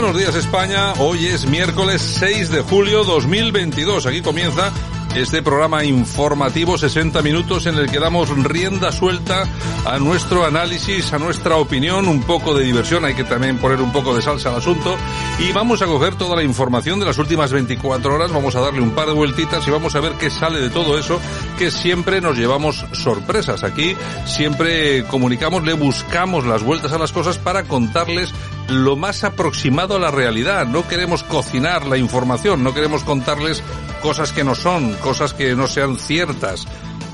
Buenos días España, hoy es miércoles 6 de julio 2022. Aquí comienza este programa informativo 60 minutos en el que damos rienda suelta a nuestro análisis, a nuestra opinión, un poco de diversión, hay que también poner un poco de salsa al asunto y vamos a coger toda la información de las últimas 24 horas, vamos a darle un par de vueltitas y vamos a ver qué sale de todo eso, que siempre nos llevamos sorpresas. Aquí siempre comunicamos, le buscamos las vueltas a las cosas para contarles lo más aproximado a la realidad. No queremos cocinar la información, no queremos contarles cosas que no son, cosas que no sean ciertas.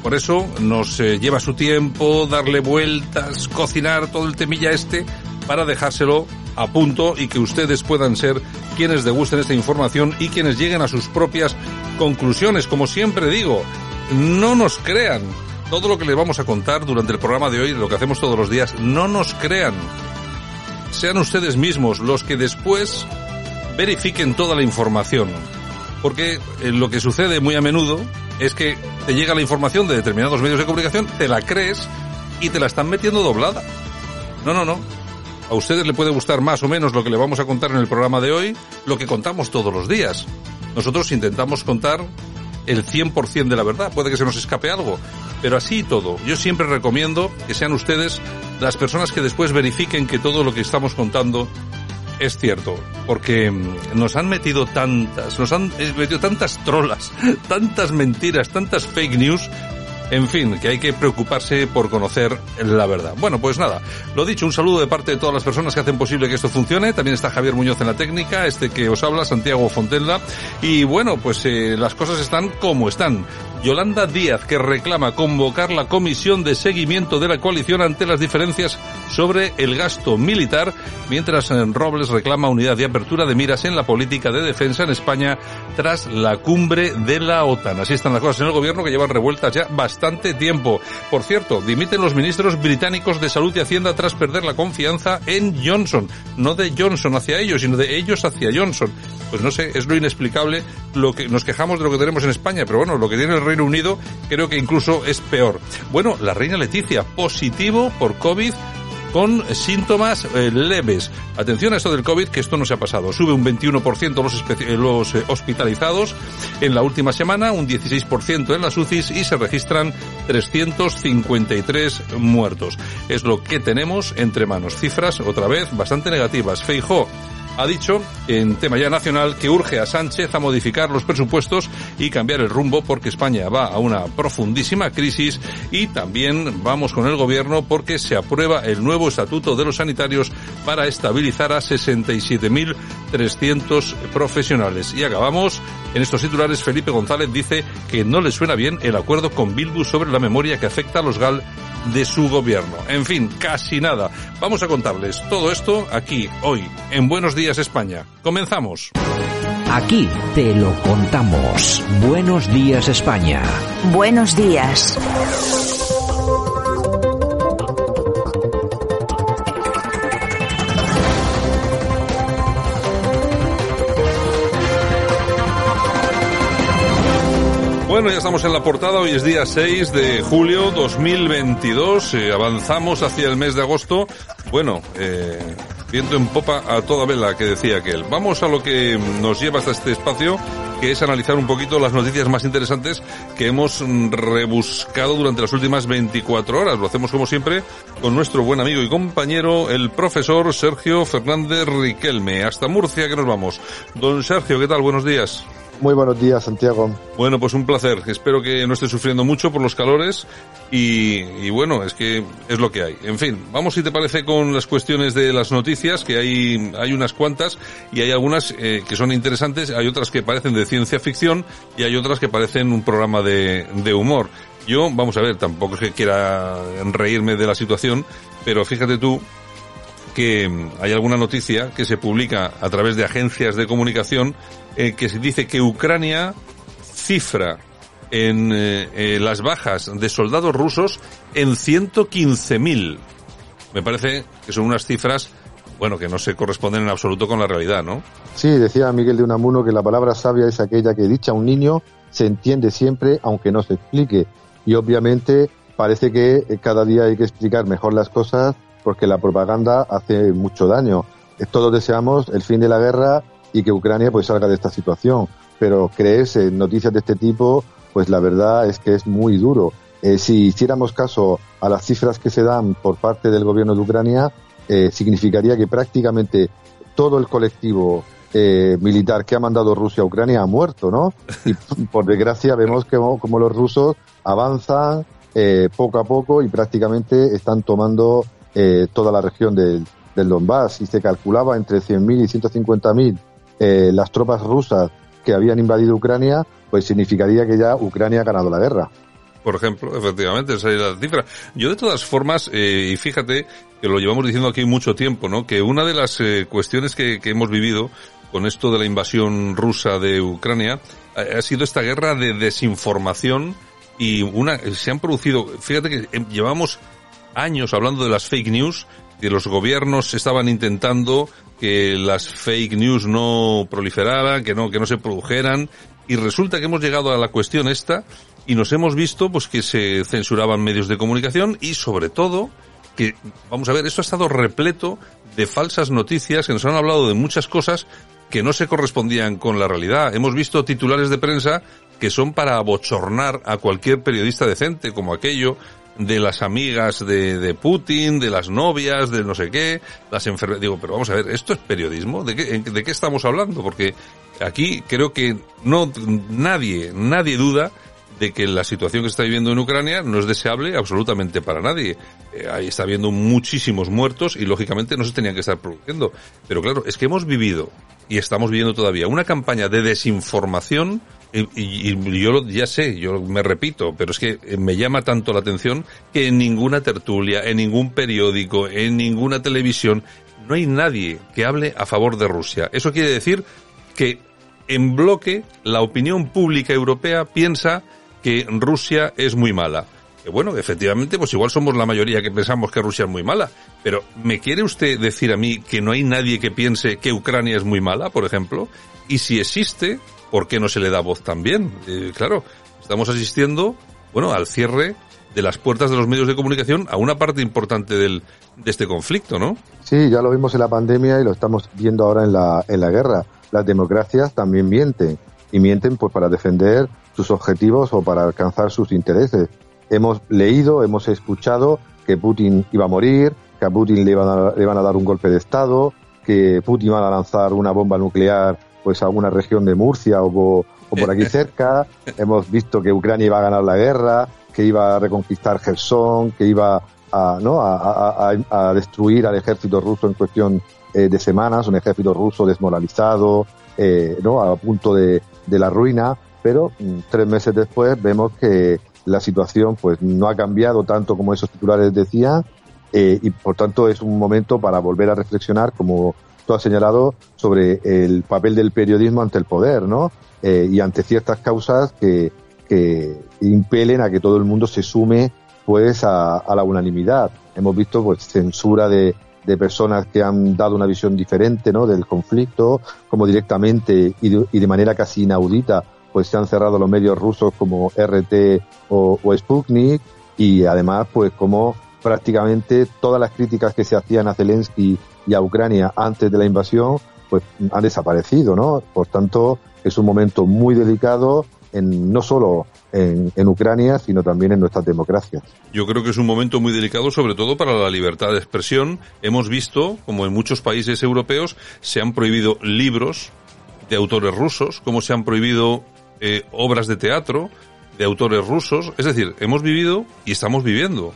Por eso nos eh, lleva su tiempo darle vueltas, cocinar todo el temilla este para dejárselo a punto y que ustedes puedan ser quienes degusten esta información y quienes lleguen a sus propias conclusiones. Como siempre digo, no nos crean todo lo que les vamos a contar durante el programa de hoy, lo que hacemos todos los días, no nos crean sean ustedes mismos los que después verifiquen toda la información. Porque eh, lo que sucede muy a menudo es que te llega la información de determinados medios de comunicación, te la crees y te la están metiendo doblada. No, no, no. A ustedes le puede gustar más o menos lo que le vamos a contar en el programa de hoy, lo que contamos todos los días. Nosotros intentamos contar el 100% de la verdad. Puede que se nos escape algo, pero así y todo. Yo siempre recomiendo que sean ustedes las personas que después verifiquen que todo lo que estamos contando es cierto, porque mm, nos han metido tantas, nos han eh, metido tantas trolas, tantas mentiras, tantas fake news, en fin, que hay que preocuparse por conocer la verdad. Bueno, pues nada, lo dicho, un saludo de parte de todas las personas que hacen posible que esto funcione. También está Javier Muñoz en la técnica, este que os habla, Santiago Fontella. Y bueno, pues eh, las cosas están como están. Yolanda Díaz, que reclama convocar la comisión de seguimiento de la coalición ante las diferencias sobre el gasto militar, mientras en Robles reclama unidad y apertura de miras en la política de defensa en España tras la cumbre de la OTAN. Así están las cosas en el gobierno que llevan revueltas ya bastante tiempo. Por cierto, dimiten los ministros británicos de Salud y Hacienda tras perder la confianza en Johnson. No de Johnson hacia ellos, sino de ellos hacia Johnson. Pues no sé, es lo inexplicable lo que nos quejamos de lo que tenemos en España, pero bueno, lo que tiene el Reino Unido creo que incluso es peor. Bueno, la reina Leticia, positivo por COVID con síntomas eh, leves. Atención a esto del COVID, que esto no se ha pasado. Sube un 21% los, eh, hospitalizados en la última semana, un 16% en las UCIs y se registran 353 muertos. Es lo que tenemos entre manos. Cifras, otra vez, bastante negativas. Feijó ha dicho en tema ya nacional que urge a Sánchez a modificar los presupuestos y cambiar el rumbo porque España va a una profundísima crisis y también vamos con el gobierno porque se aprueba el nuevo estatuto de los sanitarios para estabilizar a 67.300 profesionales. Y acabamos en estos titulares. Felipe González dice que no le suena bien el acuerdo con Bilbu sobre la memoria que afecta a los GAL de su gobierno. En fin, casi nada. Vamos a contarles todo esto aquí, hoy, en Buenos Días España. Comenzamos. Aquí te lo contamos. Buenos días España. Buenos días. Bueno, ya estamos en la portada, hoy es día 6 de julio 2022, eh, avanzamos hacia el mes de agosto. Bueno, eh, viento en popa a toda vela, que decía aquel. Vamos a lo que nos lleva hasta este espacio, que es analizar un poquito las noticias más interesantes que hemos rebuscado durante las últimas 24 horas. Lo hacemos como siempre con nuestro buen amigo y compañero, el profesor Sergio Fernández Riquelme. Hasta Murcia que nos vamos. Don Sergio, ¿qué tal? Buenos días. Muy buenos días, Santiago. Bueno, pues un placer. Espero que no esté sufriendo mucho por los calores y, bueno, es que es lo que hay. En fin, vamos si te parece con las cuestiones de las noticias, que hay, hay unas cuantas y hay algunas eh, que son interesantes, hay otras que parecen de ciencia ficción y hay otras que parecen un programa de, de humor. Yo, vamos a ver, tampoco es que quiera reírme de la situación, pero fíjate tú que hay alguna noticia que se publica a través de agencias de comunicación eh, que se dice que Ucrania cifra en eh, eh, las bajas de soldados rusos en 115.000. Me parece que son unas cifras, bueno, que no se corresponden en absoluto con la realidad, ¿no? Sí, decía Miguel de Unamuno que la palabra sabia es aquella que dicha un niño se entiende siempre, aunque no se explique. Y obviamente parece que cada día hay que explicar mejor las cosas porque la propaganda hace mucho daño. Todos deseamos el fin de la guerra y que Ucrania pues salga de esta situación, pero crees en noticias de este tipo, pues la verdad es que es muy duro. Eh, si hiciéramos caso a las cifras que se dan por parte del gobierno de Ucrania, eh, significaría que prácticamente todo el colectivo eh, militar que ha mandado Rusia a Ucrania ha muerto, ¿no? Y por desgracia vemos que como los rusos avanzan poco a poco y prácticamente están tomando eh, toda la región del, del, Donbass y se calculaba entre 100.000 y 150.000 eh, las tropas rusas que habían invadido Ucrania, pues significaría que ya Ucrania ha ganado la guerra. Por ejemplo, efectivamente, esa es la cifra. Yo de todas formas, eh, y fíjate que lo llevamos diciendo aquí mucho tiempo, ¿no? Que una de las eh, cuestiones que, que hemos vivido con esto de la invasión rusa de Ucrania ha sido esta guerra de desinformación y una se han producido fíjate que llevamos años hablando de las fake news, que los gobiernos estaban intentando que las fake news no proliferaran, que no, que no se produjeran, y resulta que hemos llegado a la cuestión esta y nos hemos visto pues que se censuraban medios de comunicación y sobre todo que, vamos a ver, esto ha estado repleto de falsas noticias que nos han hablado de muchas cosas que no se correspondían con la realidad. Hemos visto titulares de prensa que son para abochornar a cualquier periodista decente, como aquello de las amigas de, de, Putin, de las novias, de no sé qué, las enfermedades. Digo, pero vamos a ver, ¿esto es periodismo? ¿De qué, ¿De qué estamos hablando? Porque aquí creo que no, nadie, nadie duda de que la situación que está viviendo en Ucrania no es deseable absolutamente para nadie. Eh, ahí está habiendo muchísimos muertos y lógicamente no se tenían que estar produciendo. Pero claro, es que hemos vivido y estamos viviendo todavía una campaña de desinformación y, yo ya sé, yo me repito, pero es que me llama tanto la atención que en ninguna tertulia, en ningún periódico, en ninguna televisión, no hay nadie que hable a favor de Rusia. Eso quiere decir que en bloque la opinión pública europea piensa que Rusia es muy mala. Que bueno, efectivamente, pues igual somos la mayoría que pensamos que Rusia es muy mala. Pero ¿me quiere usted decir a mí que no hay nadie que piense que Ucrania es muy mala, por ejemplo? Y si existe, ¿por qué no se le da voz también? Eh, claro, estamos asistiendo, bueno, al cierre de las puertas de los medios de comunicación a una parte importante del, de este conflicto, ¿no? Sí, ya lo vimos en la pandemia y lo estamos viendo ahora en la, en la guerra. Las democracias también mienten y mienten pues para defender sus objetivos o para alcanzar sus intereses. Hemos leído, hemos escuchado que Putin iba a morir, que a Putin le iban a, le iban a dar un golpe de Estado, que Putin iba a lanzar una bomba nuclear pues a alguna región de Murcia o, por aquí cerca. Hemos visto que Ucrania iba a ganar la guerra, que iba a reconquistar Gerson, que iba a, ¿no? a, destruir al ejército ruso en cuestión eh, de semanas, un ejército ruso desmoralizado, eh, ¿no? a punto de, de la ruina, pero mm, tres meses después vemos que la situación pues no ha cambiado tanto como esos titulares decían eh, y por tanto es un momento para volver a reflexionar como tú has señalado sobre el papel del periodismo ante el poder, ¿no? Eh, y ante ciertas causas que, que impelen a que todo el mundo se sume pues a, la unanimidad. Hemos visto pues censura de, de, personas que han dado una visión diferente ¿no? del conflicto, como directamente y de, y de, manera casi inaudita pues se han cerrado los medios rusos como RT o, o Sputnik y además pues como prácticamente todas las críticas que se hacían a Zelensky y a Ucrania antes de la invasión, pues han desaparecido, ¿no? Por tanto, es un momento muy delicado en, no solo en, Ucrania, sino también en nuestras democracias. Yo creo que es un momento muy delicado, sobre todo para la libertad de expresión. Hemos visto, como en muchos países europeos, se han prohibido libros de autores rusos, como se han prohibido eh, obras de teatro de autores rusos. Es decir, hemos vivido y estamos viviendo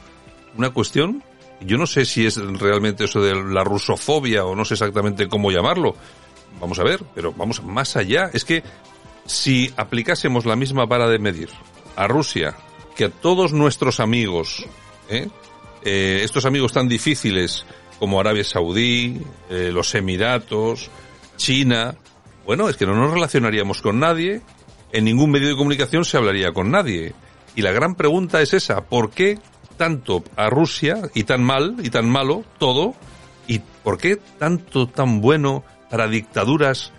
una cuestión yo no sé si es realmente eso de la rusofobia o no sé exactamente cómo llamarlo. Vamos a ver, pero vamos más allá. Es que si aplicásemos la misma vara de medir a Rusia que a todos nuestros amigos, ¿eh? Eh, estos amigos tan difíciles como Arabia Saudí, eh, los Emiratos, China, bueno, es que no nos relacionaríamos con nadie, en ningún medio de comunicación se hablaría con nadie. Y la gran pregunta es esa, ¿por qué tanto a Rusia y tan mal y tan malo todo? ¿Y por qué tanto tan bueno para dictaduras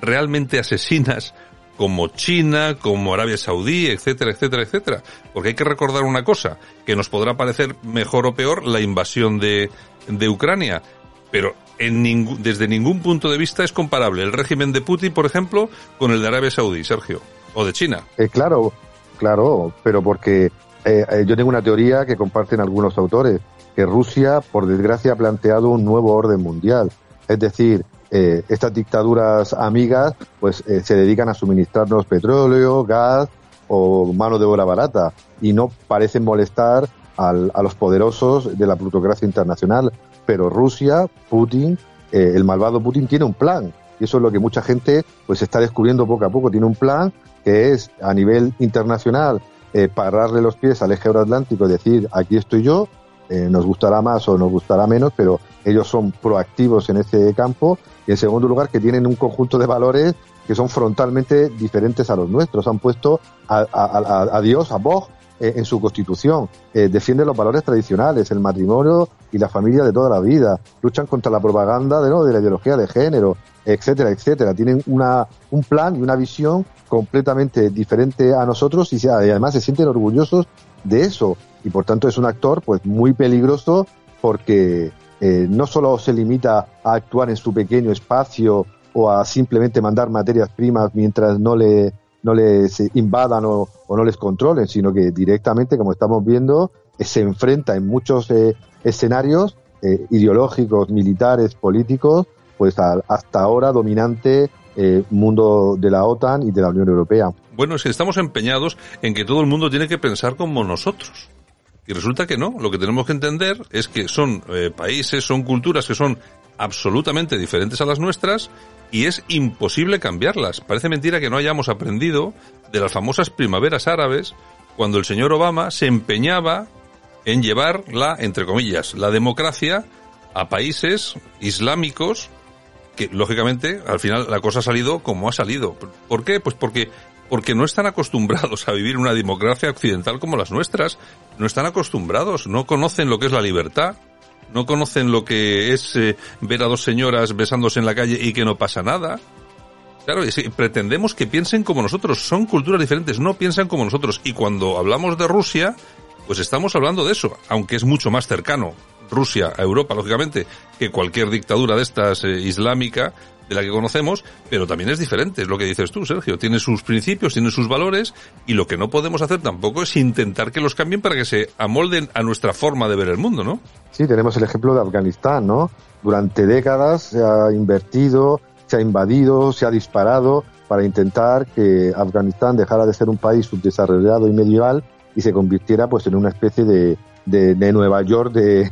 realmente asesinas como China, como Arabia Saudí, etcétera, etcétera, etcétera? Porque hay que recordar una cosa, que nos podrá parecer mejor o peor la invasión de, de Ucrania, pero en ningún, desde ningún punto de vista es comparable el régimen de Putin, por ejemplo, con el de Arabia Saudí, Sergio, o de China. Eh, claro, claro, pero porque eh, eh, yo tengo una teoría que comparten algunos autores, que Rusia, por desgracia, ha planteado un nuevo orden mundial. Es decir, eh, estas dictaduras amigas pues se dedican a suministrarnos petróleo, gas o mano de obra barata y no parecen molestar a los poderosos de la plutocracia internacional. Pero Rusia, Putin, el malvado Putin tiene un plan y eso es lo que mucha gente pues está descubriendo poco a poco. Tiene un plan que es a nivel internacional eh, pararle los pies al eje euroatlántico y decir, aquí estoy yo, eh, nos gustará más o nos gustará menos, pero ellos son proactivos en ese campo. Y en segundo lugar, que tienen un conjunto de valores que son frontalmente diferentes a los nuestros. Han puesto a, Dios, a Bog, eh, en su constitución. Eh, defienden los valores tradicionales, el matrimonio y la familia de toda la vida. Luchan contra la propaganda de, ¿no? de la ideología de género, etcétera, etcétera. Tienen una, un plan y una visión completamente diferente a nosotros y, además se sienten orgullosos de eso. Y por tanto es un actor pues muy peligroso porque eh, no solo se limita a actuar en su pequeño espacio o a simplemente mandar materias primas mientras no le no les invadan o, no les controlen, sino que directamente, como estamos viendo, eh, se enfrenta en muchos eh, escenarios ideológicos, militares, políticos, pues al hasta ahora dominante eh, mundo de la OTAN y de la Unión Europea. Bueno, es que estamos empeñados en que todo el mundo tiene que pensar como nosotros. Y resulta que no. Lo que tenemos que entender es que son eh, países, son culturas que son absolutamente diferentes a las nuestras y es imposible cambiarlas. Parece mentira que no hayamos aprendido de las famosas primaveras árabes cuando el señor Obama se empeñaba en llevar la, entre comillas, la democracia a países islámicos que lógicamente al final la cosa ha salido como ha salido. ¿Por qué? Pues porque porque no están acostumbrados a vivir una democracia occidental como las nuestras, no están acostumbrados, no conocen lo que es la libertad, no conocen lo que es eh, ver a dos señoras besándose en la calle y que no pasa nada. Claro, pretendemos que piensen como nosotros, son culturas diferentes, no piensan como nosotros. Y cuando hablamos de Rusia, pues estamos hablando de eso, aunque es mucho más cercano. Rusia a Europa, lógicamente, que cualquier dictadura de estas eh, islámica de la que conocemos, pero también es diferente, es lo que dices tú, Sergio. Tiene sus principios, tiene sus valores, y lo que no podemos hacer tampoco es intentar que los cambien para que se amolden a nuestra forma de ver el mundo, ¿no? Sí, tenemos el ejemplo de Afganistán, ¿no? Durante décadas se ha invertido, se ha invadido, se ha disparado para intentar que Afganistán dejara de ser un país subdesarrollado y medieval y se convirtiera pues en una especie de, de Nueva York de,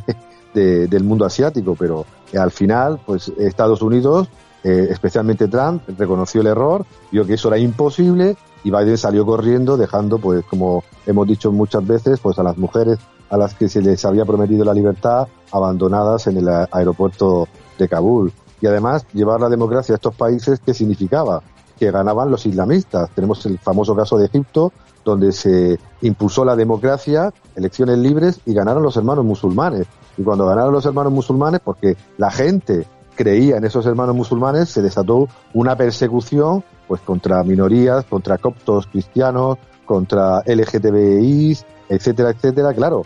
del mundo asiático, pero al final, pues Estados Unidos, eh, especialmente Trump, reconoció el error, vio que eso era imposible y Biden salió corriendo dejando, pues como hemos dicho muchas veces, pues a las mujeres a las que se les había prometido la libertad abandonadas en el aeropuerto de Kabul. Y además, llevar la democracia a estos países, ¿qué significaba? Que ganaban los islamistas. Tenemos el famoso caso de Egipto, donde se impulsó la democracia, elecciones libres y ganaron los hermanos musulmanes. Y cuando ganaron los hermanos musulmanes, porque la gente creía en esos hermanos musulmanes, se desató una persecución pues contra minorías, contra coptos cristianos, contra LGTBIs, etcétera, etcétera, claro.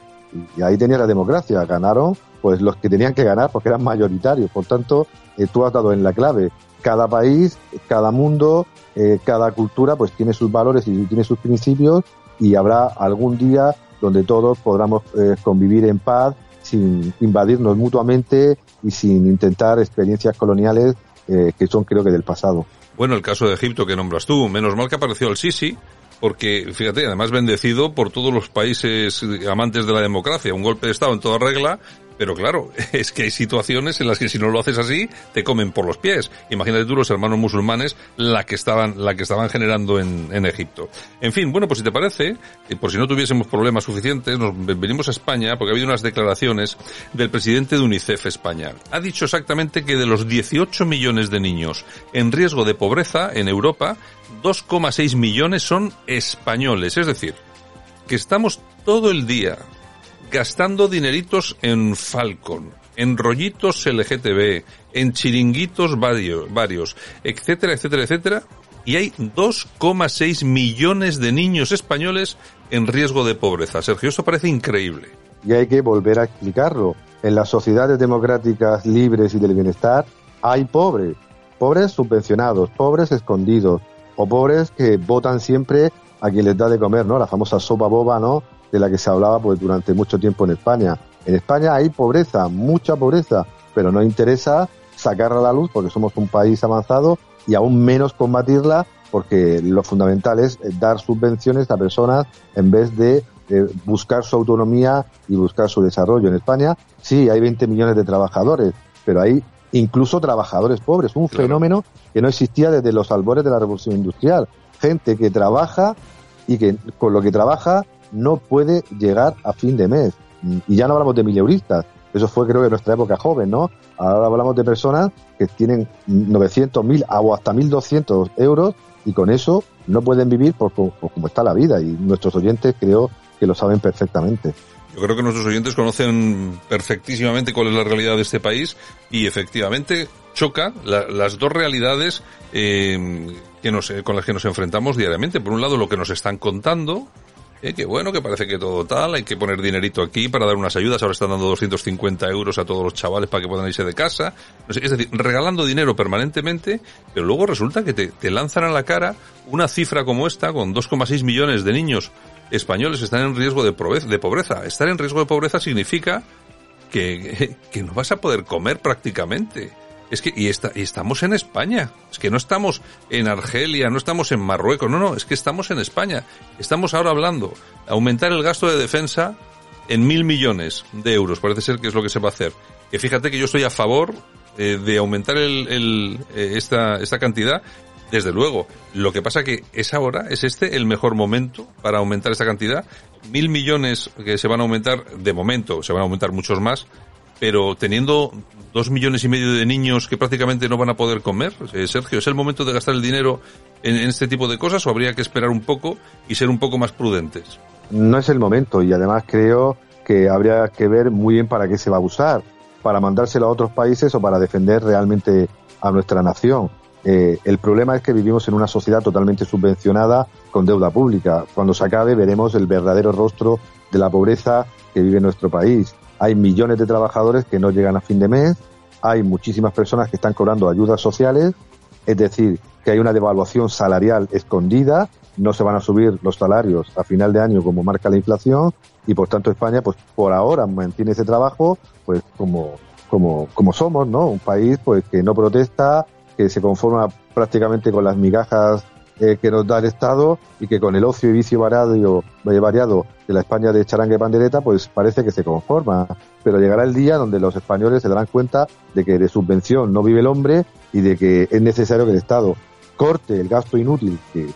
Y ahí tenía la democracia, ganaron pues los que tenían que ganar porque eran mayoritarios. Por tanto, eh, tú has dado en la clave. Cada país, cada mundo, eh, cada cultura pues tiene sus valores y tiene sus principios y habrá algún día donde todos podamos eh, convivir en paz sin invadirnos mutuamente y sin intentar experiencias coloniales que son creo que del pasado. Bueno, el caso de Egipto que nombras tú, menos mal que apareció el Sisi, porque fíjate, además bendecido por todos los países amantes de la democracia, un golpe de Estado en toda regla, pero claro, es que hay situaciones en las que si no lo haces así, te comen por los pies. Imagínate tú los hermanos musulmanes la que estaban, la que estaban generando en, en Egipto. En fin, bueno, pues si te parece, eh, por si no tuviésemos problemas suficientes, nos venimos a España porque ha habido unas declaraciones del presidente de UNICEF España. Ha dicho exactamente que de los 18 millones de niños en riesgo de pobreza en Europa, 2,6 millones son españoles. Es decir, que estamos todo el día gastando dineritos en Falcon, en rollitos LGTB, en chiringuitos varios, varios, etcétera, etcétera, etcétera, y hay 2,6 millones de niños españoles en riesgo de pobreza. Sergio, esto parece increíble. Y hay que volver a explicarlo. En las sociedades democráticas libres y del bienestar hay pobres, pobres subvencionados, pobres escondidos, o pobres que votan siempre a quien les da de comer, ¿no? La famosa sopa boba, ¿no? De la que se hablaba pues durante mucho tiempo en España. En España hay pobreza, mucha pobreza, pero no interesa sacarla a la luz porque somos un país avanzado y aún menos combatirla porque lo fundamental es dar subvenciones a personas en vez de buscar su autonomía y buscar su desarrollo. En España sí hay 20 millones de trabajadores, pero hay incluso trabajadores pobres, un fenómeno que no existía desde los albores de la revolución industrial. Gente que trabaja y que con lo que trabaja no puede llegar a fin de mes. Y ya no hablamos de mileuristas, eso fue creo que nuestra época joven, ¿no? Ahora hablamos de personas que tienen 900, 1000 o hasta 1200 euros y con eso no pueden vivir por, por, como está la vida y nuestros oyentes creo que lo saben perfectamente. Yo creo que nuestros oyentes conocen perfectísimamente cuál es la realidad de este país y efectivamente choca las dos realidades eh, que nos, con las que nos enfrentamos diariamente. Por un lado, lo que nos están contando, eh, que bueno, que parece que todo tal, hay que poner dinerito aquí para dar unas ayudas, ahora están dando 250 euros a todos los chavales para que puedan irse de casa. Es decir, regalando dinero permanentemente, pero luego resulta que te, te lanzan a la cara una cifra como esta, con 2,6 millones de niños españoles están en riesgo de pobreza. Estar en riesgo de pobreza significa que, que no vas a poder comer prácticamente. Es que, y, y estamos en España. Es que no estamos en Argelia, no estamos en Marruecos, no, no, es que estamos en España. Estamos ahora hablando aumentar el gasto de defensa en mil millones de euros. Parece ser que es lo que se va a hacer. Que fíjate que yo estoy a favor eh, de aumentar el, eh, esta, esta cantidad desde luego. Lo que pasa que es ahora, es este el mejor momento para aumentar esta cantidad. Mil millones que se van a aumentar, de momento, se van a aumentar muchos más, pero teniendo dos millones y medio de niños que prácticamente no van a poder comer, eh, Sergio, ¿es el momento de gastar el dinero en, este tipo de cosas o habría que esperar un poco y ser un poco más prudentes? No es el momento y además creo que habría que ver muy bien para qué se va a usar, para mandárselo a otros países o para defender realmente a nuestra nación. Eh, el problema es que vivimos en una sociedad totalmente subvencionada con deuda pública. Cuando se acabe veremos el verdadero rostro de la pobreza que vive nuestro país. Hay millones de trabajadores que no llegan a fin de mes, hay muchísimas personas que están cobrando ayudas sociales, es decir, que hay una devaluación salarial escondida, no se van a subir los salarios a final de año como marca la inflación. Y por tanto España pues por ahora mantiene ese trabajo pues como como como somos, ¿no? Un país pues que no protesta, que se conforma prácticamente con las migajas eh, que nos da el Estado y que con el ocio y vicio variado, eh, variado de la España de charangue pandereta, pues parece que se conforma. Pero llegará el día donde los españoles se darán cuenta de que de subvención no vive el hombre y de que es necesario que el Estado corte el gasto inútil que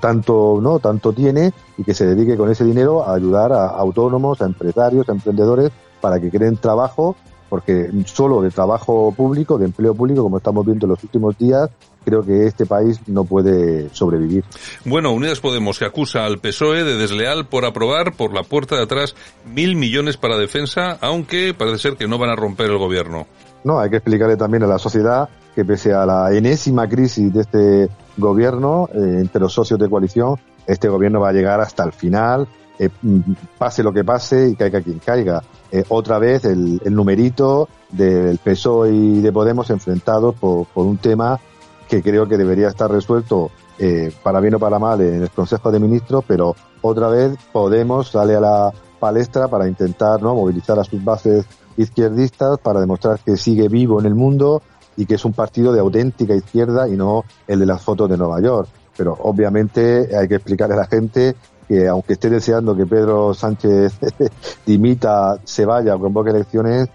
tanto no tanto tiene y que se dedique con ese dinero a ayudar a autónomos, a empresarios, a emprendedores para que creen trabajo porque solo de trabajo público, de empleo público, como estamos viendo en los últimos días, creo que este país no puede sobrevivir. Bueno, Unidas Podemos que acusa al PSOE de desleal por aprobar por la puerta de atrás mil millones para defensa, aunque parece ser que no van a romper el gobierno. No, hay que explicarle también a la sociedad que pese a la enésima crisis de este gobierno eh, entre los socios de coalición, este gobierno va a llegar hasta el final eh, mm, pase lo que pase y caiga quien caiga. Eh, otra vez el, numerito del PSOE y de Podemos enfrentados por, un tema que creo que debería estar resuelto eh, para bien o para mal en el Consejo de Ministros, pero otra vez Podemos sale a la palestra para intentar no movilizar a sus bases izquierdistas para demostrar que sigue vivo en el mundo y que es un partido de auténtica izquierda y no el de las fotos de Nueva York. Pero obviamente hay que explicarle a la gente que aunque esté deseando que Pedro Sánchez dimita, se vaya o convoque elecciones,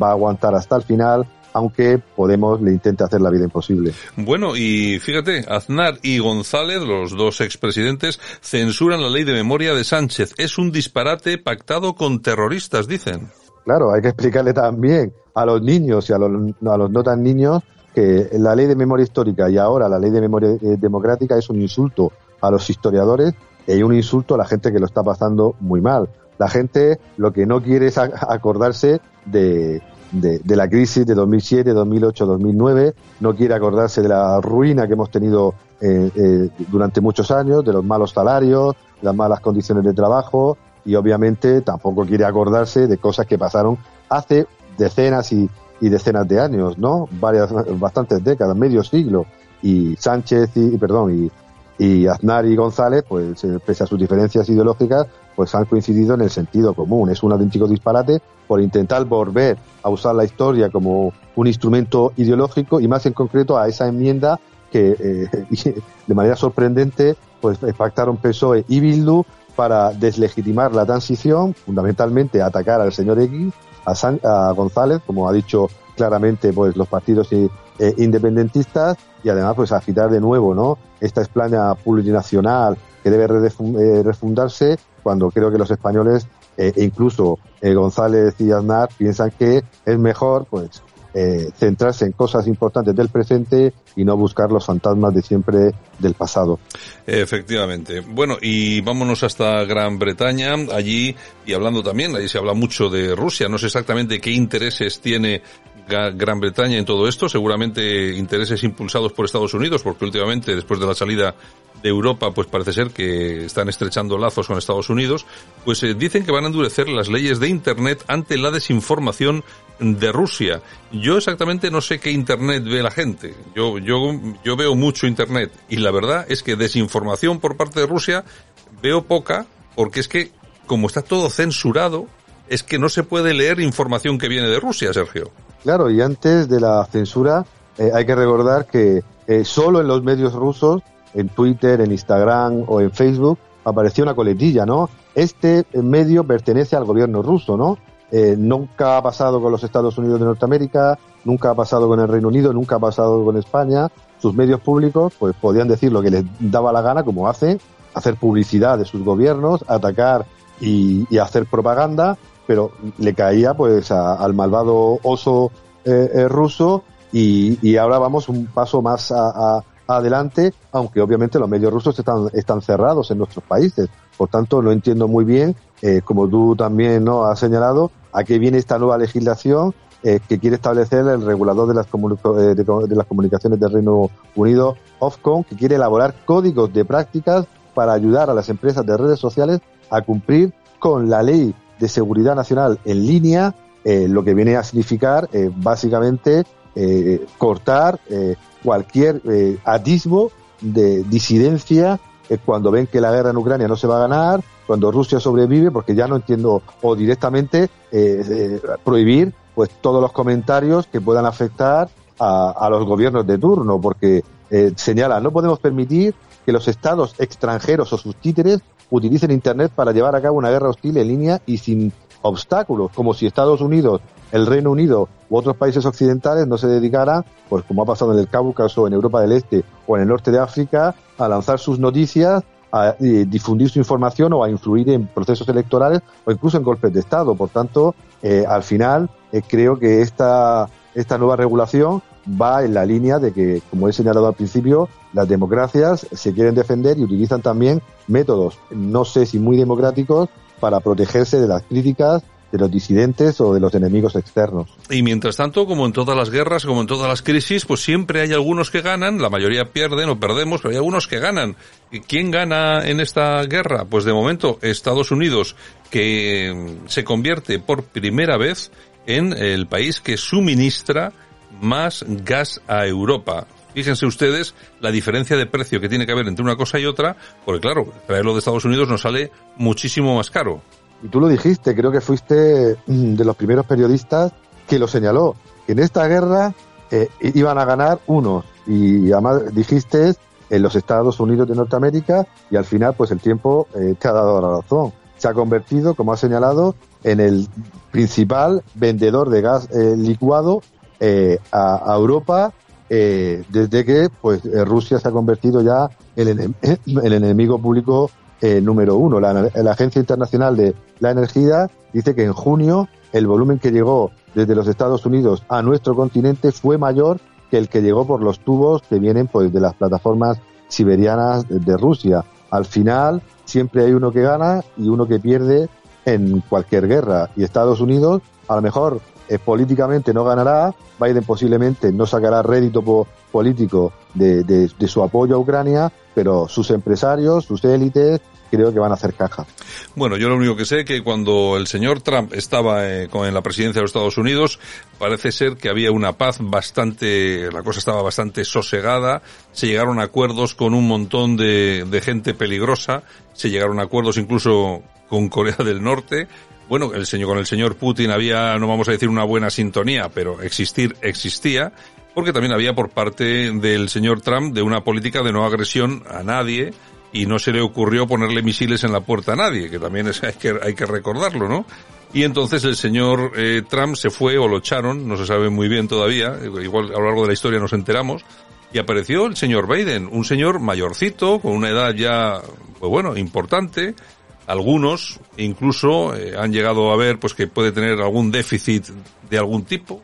va a aguantar hasta el final, aunque Podemos le intente hacer la vida imposible. Bueno, y fíjate, Aznar y González, los dos expresidentes, censuran la ley de memoria de Sánchez. Es un disparate pactado con terroristas, dicen. Claro, hay que explicarle también a los niños y a los, a los no tan niños que la ley de memoria histórica y ahora la ley de memoria eh, democrática es un insulto a los historiadores y un insulto a la gente que lo está pasando muy mal. La gente lo que no quiere es acordarse de, de, la crisis de 2007, 2008, 2009, no quiere acordarse de la ruina que hemos tenido eh, eh, durante muchos años, de los malos salarios, las malas condiciones de trabajo y obviamente tampoco quiere acordarse de cosas que pasaron hace decenas y, y decenas de años, ¿no? Varias, bastantes décadas, medio siglo. Y Sánchez y, perdón, y, y Aznar y González, pues eh, pese a sus diferencias ideológicas, pues han coincidido en el sentido común. Es un auténtico disparate por intentar volver a usar la historia como un instrumento ideológico y más en concreto a esa enmienda que eh, de manera sorprendente pues pactaron PSOE y Bildu para deslegitimar la transición, fundamentalmente atacar al señor X, a, González, como ha dicho claramente pues los partidos eh, independentistas y además pues agitar de nuevo no esta España plurinacional que debe eh, refundarse cuando creo que los españoles eh, e incluso González y Aznar piensan que es mejor pues centrarse en cosas importantes del presente y no buscar los fantasmas de siempre del pasado. Efectivamente. Bueno, y vámonos hasta Gran Bretaña, allí, y hablando también, ahí se habla mucho de Rusia, no sé exactamente qué intereses tiene Gran Bretaña en todo esto, seguramente intereses impulsados por Estados Unidos, porque últimamente, después de la salida de Europa, pues parece ser que están estrechando lazos con Estados Unidos, pues eh, dicen que van a endurecer las leyes de Internet ante la desinformación de Rusia. Yo exactamente no sé qué Internet ve la gente. Yo, yo, yo veo mucho Internet y la verdad es que desinformación por parte de Rusia veo poca, porque es que como está todo censurado, es que no se puede leer información que viene de Rusia, Sergio. Claro, y antes de la censura eh, hay que recordar que eh, solo en los medios rusos, en Twitter, en Instagram o en Facebook, apareció una coletilla, ¿no? Este medio pertenece al gobierno ruso, ¿no? Eh, nunca ha pasado con los Estados Unidos de Norteamérica, nunca ha pasado con el Reino Unido, nunca ha pasado con España. Sus medios públicos, pues podían decir lo que les daba la gana, como hace, hacer publicidad de sus gobiernos, atacar y hacer propaganda, pero le caía pues al malvado oso eh, eh, ruso y, ahora vamos un paso más a, adelante, aunque obviamente los medios rusos están, están cerrados en nuestros países. Por tanto, no entiendo muy bien, eh, como tú también no has señalado, a qué viene esta nueva legislación que quiere establecer el regulador de las, de, de las comunicaciones del Reino Unido, Ofcom, que quiere elaborar códigos de prácticas para ayudar a las empresas de redes sociales a cumplir con la ley de seguridad nacional en línea, eh, lo que viene a significar eh, básicamente eh, cortar cualquier atisbo de disidencia cuando ven que la guerra en Ucrania no se va a ganar, cuando Rusia sobrevive, porque ya no entiendo, o directamente prohibir pues todos los comentarios que puedan afectar a, a los gobiernos de turno, porque señala, no podemos permitir que los estados extranjeros o sus títeres utilicen Internet para llevar a cabo una guerra hostil en línea y sin obstáculos, como si Estados Unidos, el Reino Unido u otros países occidentales no se dedicaran, pues como ha pasado en el Cáucaso, en Europa del Este o en el norte de África, a lanzar sus noticias, a difundir su información o a influir en procesos electorales o incluso en golpes de Estado. Por tanto, eh, al final eh, creo que esta, esta nueva regulación va en la línea de que, como he señalado al principio, las democracias se quieren defender y utilizan también métodos, no sé si muy democráticos, para protegerse de las críticas de los disidentes o de los enemigos externos. Y mientras tanto, como en todas las guerras, como en todas las crisis, pues siempre hay algunos que ganan, la mayoría pierden o perdemos, pero hay algunos que ganan. ¿Quién gana en esta guerra? Pues de momento Estados Unidos, que se convierte por primera vez en el país que suministra más gas a Europa. Fíjense ustedes la diferencia de precio que tiene que haber entre una cosa y otra, porque claro, traerlo de Estados Unidos nos sale muchísimo más caro. Y tú lo dijiste, creo que fuiste mm, de los primeros periodistas que lo señaló, que en esta guerra eh, iban a ganar unos. Y además dijiste en los Estados Unidos de Norteamérica y al final pues el tiempo eh, te ha dado la razón. Se ha convertido, como ha señalado, en el principal vendedor de gas eh, licuado a, a, Europa desde que pues Rusia se ha convertido ya en el enemigo público eh, número uno. La, Agencia Internacional de la Energía dice que en junio el volumen que llegó desde los Estados Unidos a nuestro continente fue mayor que el que llegó por los tubos que vienen pues de las plataformas siberianas de, Rusia. Al final siempre hay uno que gana y uno que pierde en cualquier guerra. Y Estados Unidos a lo mejor eh, políticamente no ganará, Biden posiblemente no sacará rédito político de, de, su apoyo a Ucrania, pero sus empresarios, sus élites, creo que van a hacer caja. Bueno, yo lo único que sé es que cuando el señor Trump estaba eh, en la presidencia de los Estados Unidos, parece ser que había una paz bastante, la cosa estaba bastante sosegada, se llegaron a acuerdos con un montón de, de gente peligrosa, se llegaron a acuerdos incluso con Corea del Norte, bueno, el señor, con el señor Putin había, no vamos a decir una buena sintonía, pero existir existía, porque también había por parte del señor Trump de una política de no agresión a nadie, y no se le ocurrió ponerle misiles en la puerta a nadie, que también es, hay, que, hay que recordarlo, ¿no? Y entonces el señor eh, Trump se fue o lo echaron, no se sabe muy bien todavía, igual a lo largo de la historia nos enteramos, y apareció el señor Biden, un señor mayorcito, con una edad ya, pues bueno, importante, algunos incluso eh, han llegado a ver pues que puede tener algún déficit de algún tipo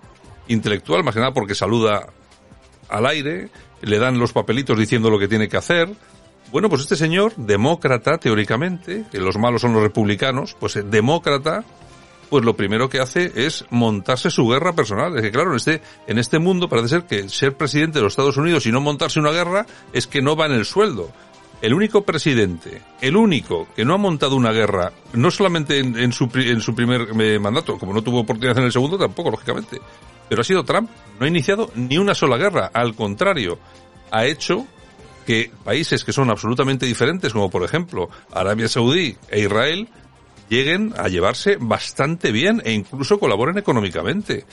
intelectual, más que nada porque saluda al aire, le dan los papelitos diciendo lo que tiene que hacer, bueno, pues este señor, demócrata, teóricamente, que los malos son los republicanos, pues eh, demócrata, pues lo primero que hace es montarse su guerra personal. Es que claro, en este, en este mundo parece ser que ser presidente de los Estados Unidos y no montarse una guerra es que no va en el sueldo. El único presidente, el único que no ha montado una guerra, no solamente en, su, en su primer eh, mandato, como no tuvo oportunidad en el segundo, tampoco, lógicamente, pero ha sido Trump. No ha iniciado ni una sola guerra. Al contrario, ha hecho que países que son absolutamente diferentes, como por ejemplo Arabia Saudí e Israel, lleguen a llevarse bastante bien e incluso colaboren económicamente.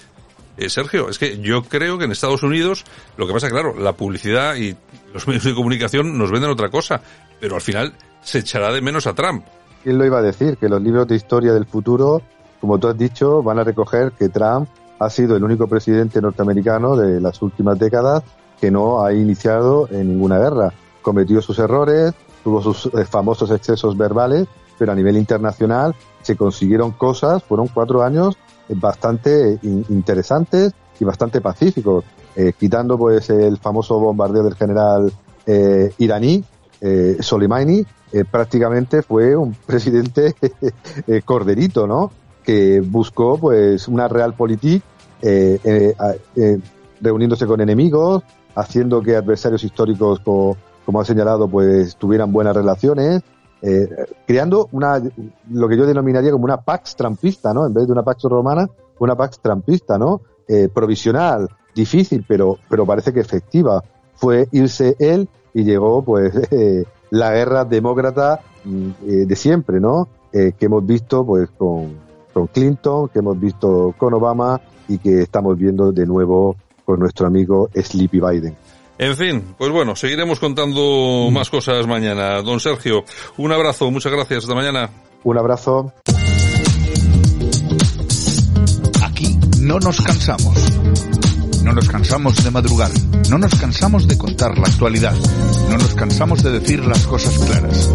Eh, Sergio, es que yo creo que en Estados Unidos, lo que pasa, claro, la publicidad y los medios de comunicación nos venden otra cosa, pero al final se echará de menos a Trump. ¿Quién lo iba a decir? Que los libros de historia del futuro, como tú has dicho, van a recoger que Trump ha sido el único presidente norteamericano de las últimas décadas que no ha iniciado en ninguna guerra. Cometió sus errores, tuvo sus eh, famosos excesos verbales, pero a nivel internacional se consiguieron cosas, fueron cuatro años bastante interesantes y bastante pacíficos, eh, quitando pues el famoso bombardeo del general eh, iraní, eh, Soleimani, prácticamente fue un presidente corderito, ¿no? Que buscó pues una realpolitik reuniéndose con enemigos, haciendo que adversarios históricos, como, ha señalado, pues tuvieran buenas relaciones, eh, creando una, lo que yo denominaría como una pax trampista, ¿no? En vez de una pax romana, una pax trampista, ¿no? Eh, provisional, difícil, pero, pero parece que efectiva. Fue irse él y llegó, pues, eh, la guerra demócrata mm, de siempre, ¿no? que hemos visto, pues, con, con Clinton, que hemos visto con Obama y que estamos viendo de nuevo con nuestro amigo Sleepy Biden. En fin, pues bueno, seguiremos contando más cosas mañana. Don Sergio, un abrazo, muchas gracias, hasta mañana. Un abrazo. Aquí no nos cansamos. No nos cansamos de madrugar. No nos cansamos de contar la actualidad. No nos cansamos de decir las cosas claras.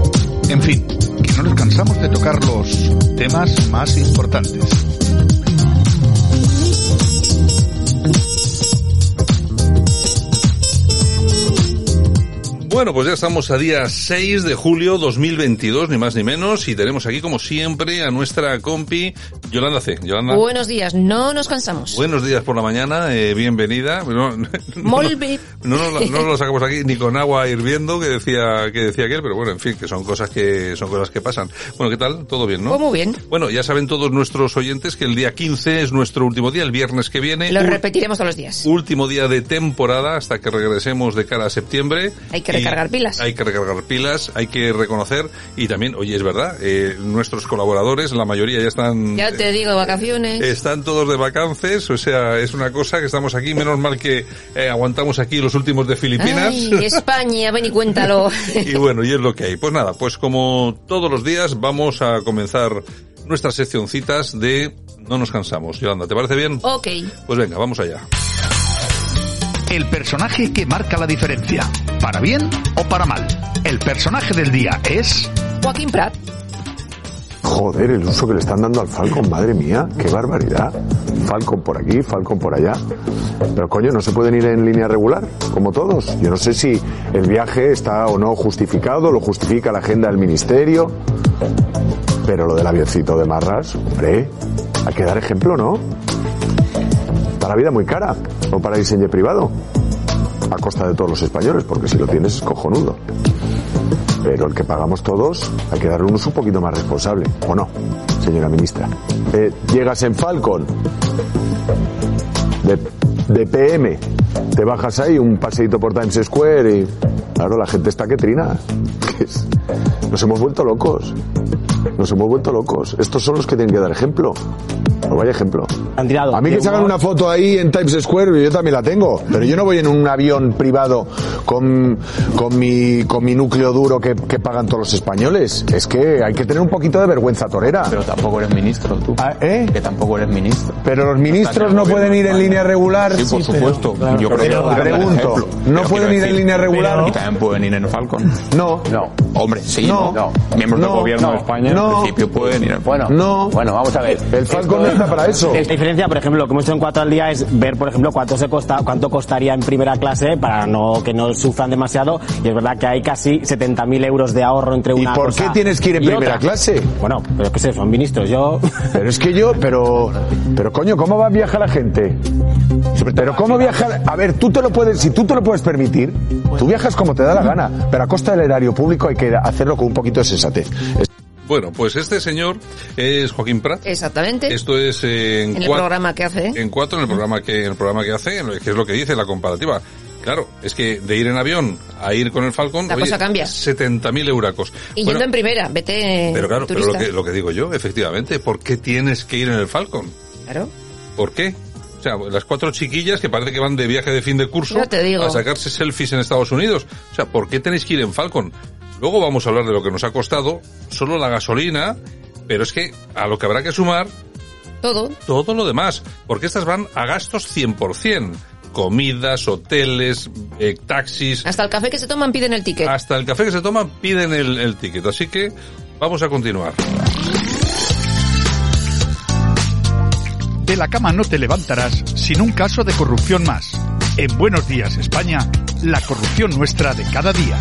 En fin, que no nos cansamos de tocar los temas más importantes. Bueno, pues ya estamos a día 6 de julio 2022, ni más ni menos, y tenemos aquí como siempre a nuestra compi Yolanda C. Yolanda. Buenos días, no nos cansamos. Buenos días por la mañana, eh, bienvenida. No, no, no, no, no, lo sacamos aquí ni con agua hirviendo que decía que decía aquel, pero bueno, en fin, que son cosas que son cosas que pasan. Bueno, ¿qué tal? Todo bien, ¿no? Pues muy bien. Bueno, ya saben todos nuestros oyentes que el día 15 es nuestro último día, el viernes que viene. Lo repetiremos todos los días. Último día de temporada hasta que regresemos de cara a septiembre. Hay que recargar pilas. Hay que recargar pilas, hay que reconocer y también, oye, es verdad, eh, nuestros colaboradores, la mayoría ya están... Ya te digo, vacaciones. Están todos de vacances, o sea, es una cosa que estamos aquí, menos mal que eh, aguantamos aquí los últimos de Filipinas. Ay, España, ven y cuéntalo. y bueno, y es lo que hay. Pues nada, pues como todos los días vamos a comenzar nuestras seccioncitas de No nos cansamos. Yolanda, ¿te parece bien? ok. Pues venga, vamos allá. El personaje que marca la diferencia, para bien o para mal. El personaje del día es... Joaquín Prat. Joder, el uso que le están dando al Falcon, madre mía, qué barbaridad. Falcon por aquí, Falcon por allá. Pero coño, ¿no se pueden ir en línea regular, como todos? Yo no sé si el viaje está o no justificado, lo justifica la agenda del ministerio. Pero lo del avioncito de Marras, hombre, hay que dar ejemplo, ¿no? Está la vida muy cara, o para diseño privado. A costa de todos los españoles, porque si lo tienes es cojonudo. Pero el que pagamos todos, hay que darle un uso un poquito más responsable. ¿O no, señora ministra? Eh, llegas en Falcon, de, de PM, te bajas ahí un paseíto por Times Square y... Claro, la gente está que trina. Nos hemos vuelto locos. Nos hemos vuelto locos. Estos son los que tienen que dar ejemplo. No vaya ejemplo. A mí que se hagan una foto ahí en Times Square, yo también la tengo. Pero yo no voy en un avión privado con, con, mi, con mi núcleo duro que, que pagan todos los españoles. Es que hay que tener un poquito de vergüenza torera. Pero tampoco eres ministro, tú. Ah, ¿Eh? Que tampoco eres ministro. Pero los ministros no pueden ir en línea regular. Sí, por supuesto. Yo creo Pero que pregunto. ¿no Pero pueden ir en línea regular? Y también pueden ir en Falcon. No. No. Hombre, sí. No. No. Miembros No. del gobierno No. de España, No. en principio, pueden ir en Bueno, No. bueno, vamos a ver. El Falcon no está para eso. La diferencia, por ejemplo, lo que hemos hecho en cuatro al día es ver, por ejemplo, cuánto se costa, cuánto costaría en primera clase para no que no sufran demasiado. Y es verdad que hay casi 70.000 euros de ahorro entre ¿Y una por cosa qué tienes que ir en y primera otra. clase? Bueno, pero qué sé, son ministros. Yo Pero es que yo, pero, pero coño, ¿cómo va a viajar la gente? Pero cómo viajar, a ver, tú te lo puedes, si tú te lo puedes permitir, tú viajas como te da la gana, pero a costa del erario público hay que hacerlo con un poquito de sensatez. Bueno, pues este señor es Joaquín Prat. Exactamente. Esto es eh, en, en el programa que hace. en cuatro, en el programa que, en el programa que hace, que es lo que dice la comparativa. Claro, es que de ir en avión a ir con el Falcon, La oye, cosa cambia. 70.000 euracos. Y Bueno, yendo en primera, vete pero claro, pero lo que, lo que digo yo, efectivamente, ¿por qué tienes que ir en el Falcon? Claro. ¿Por qué? O sea, las cuatro chiquillas que parece que van de viaje de fin de curso te digo. a sacarse selfies en Estados Unidos. O sea, ¿por qué tenéis que ir en Falcon? Luego vamos a hablar de lo que nos ha costado solo la gasolina, pero es que a lo que habrá que sumar Todo. todo lo demás, porque estas van a gastos 100%. Comidas, hoteles, eh, taxis, Hasta el café que se toman piden el ticket. hasta el café que se toma piden el, el ticket. Así que vamos a continuar. De la cama no te levantarás sin un caso de corrupción más. En Buenos Días España, la corrupción nuestra de cada día.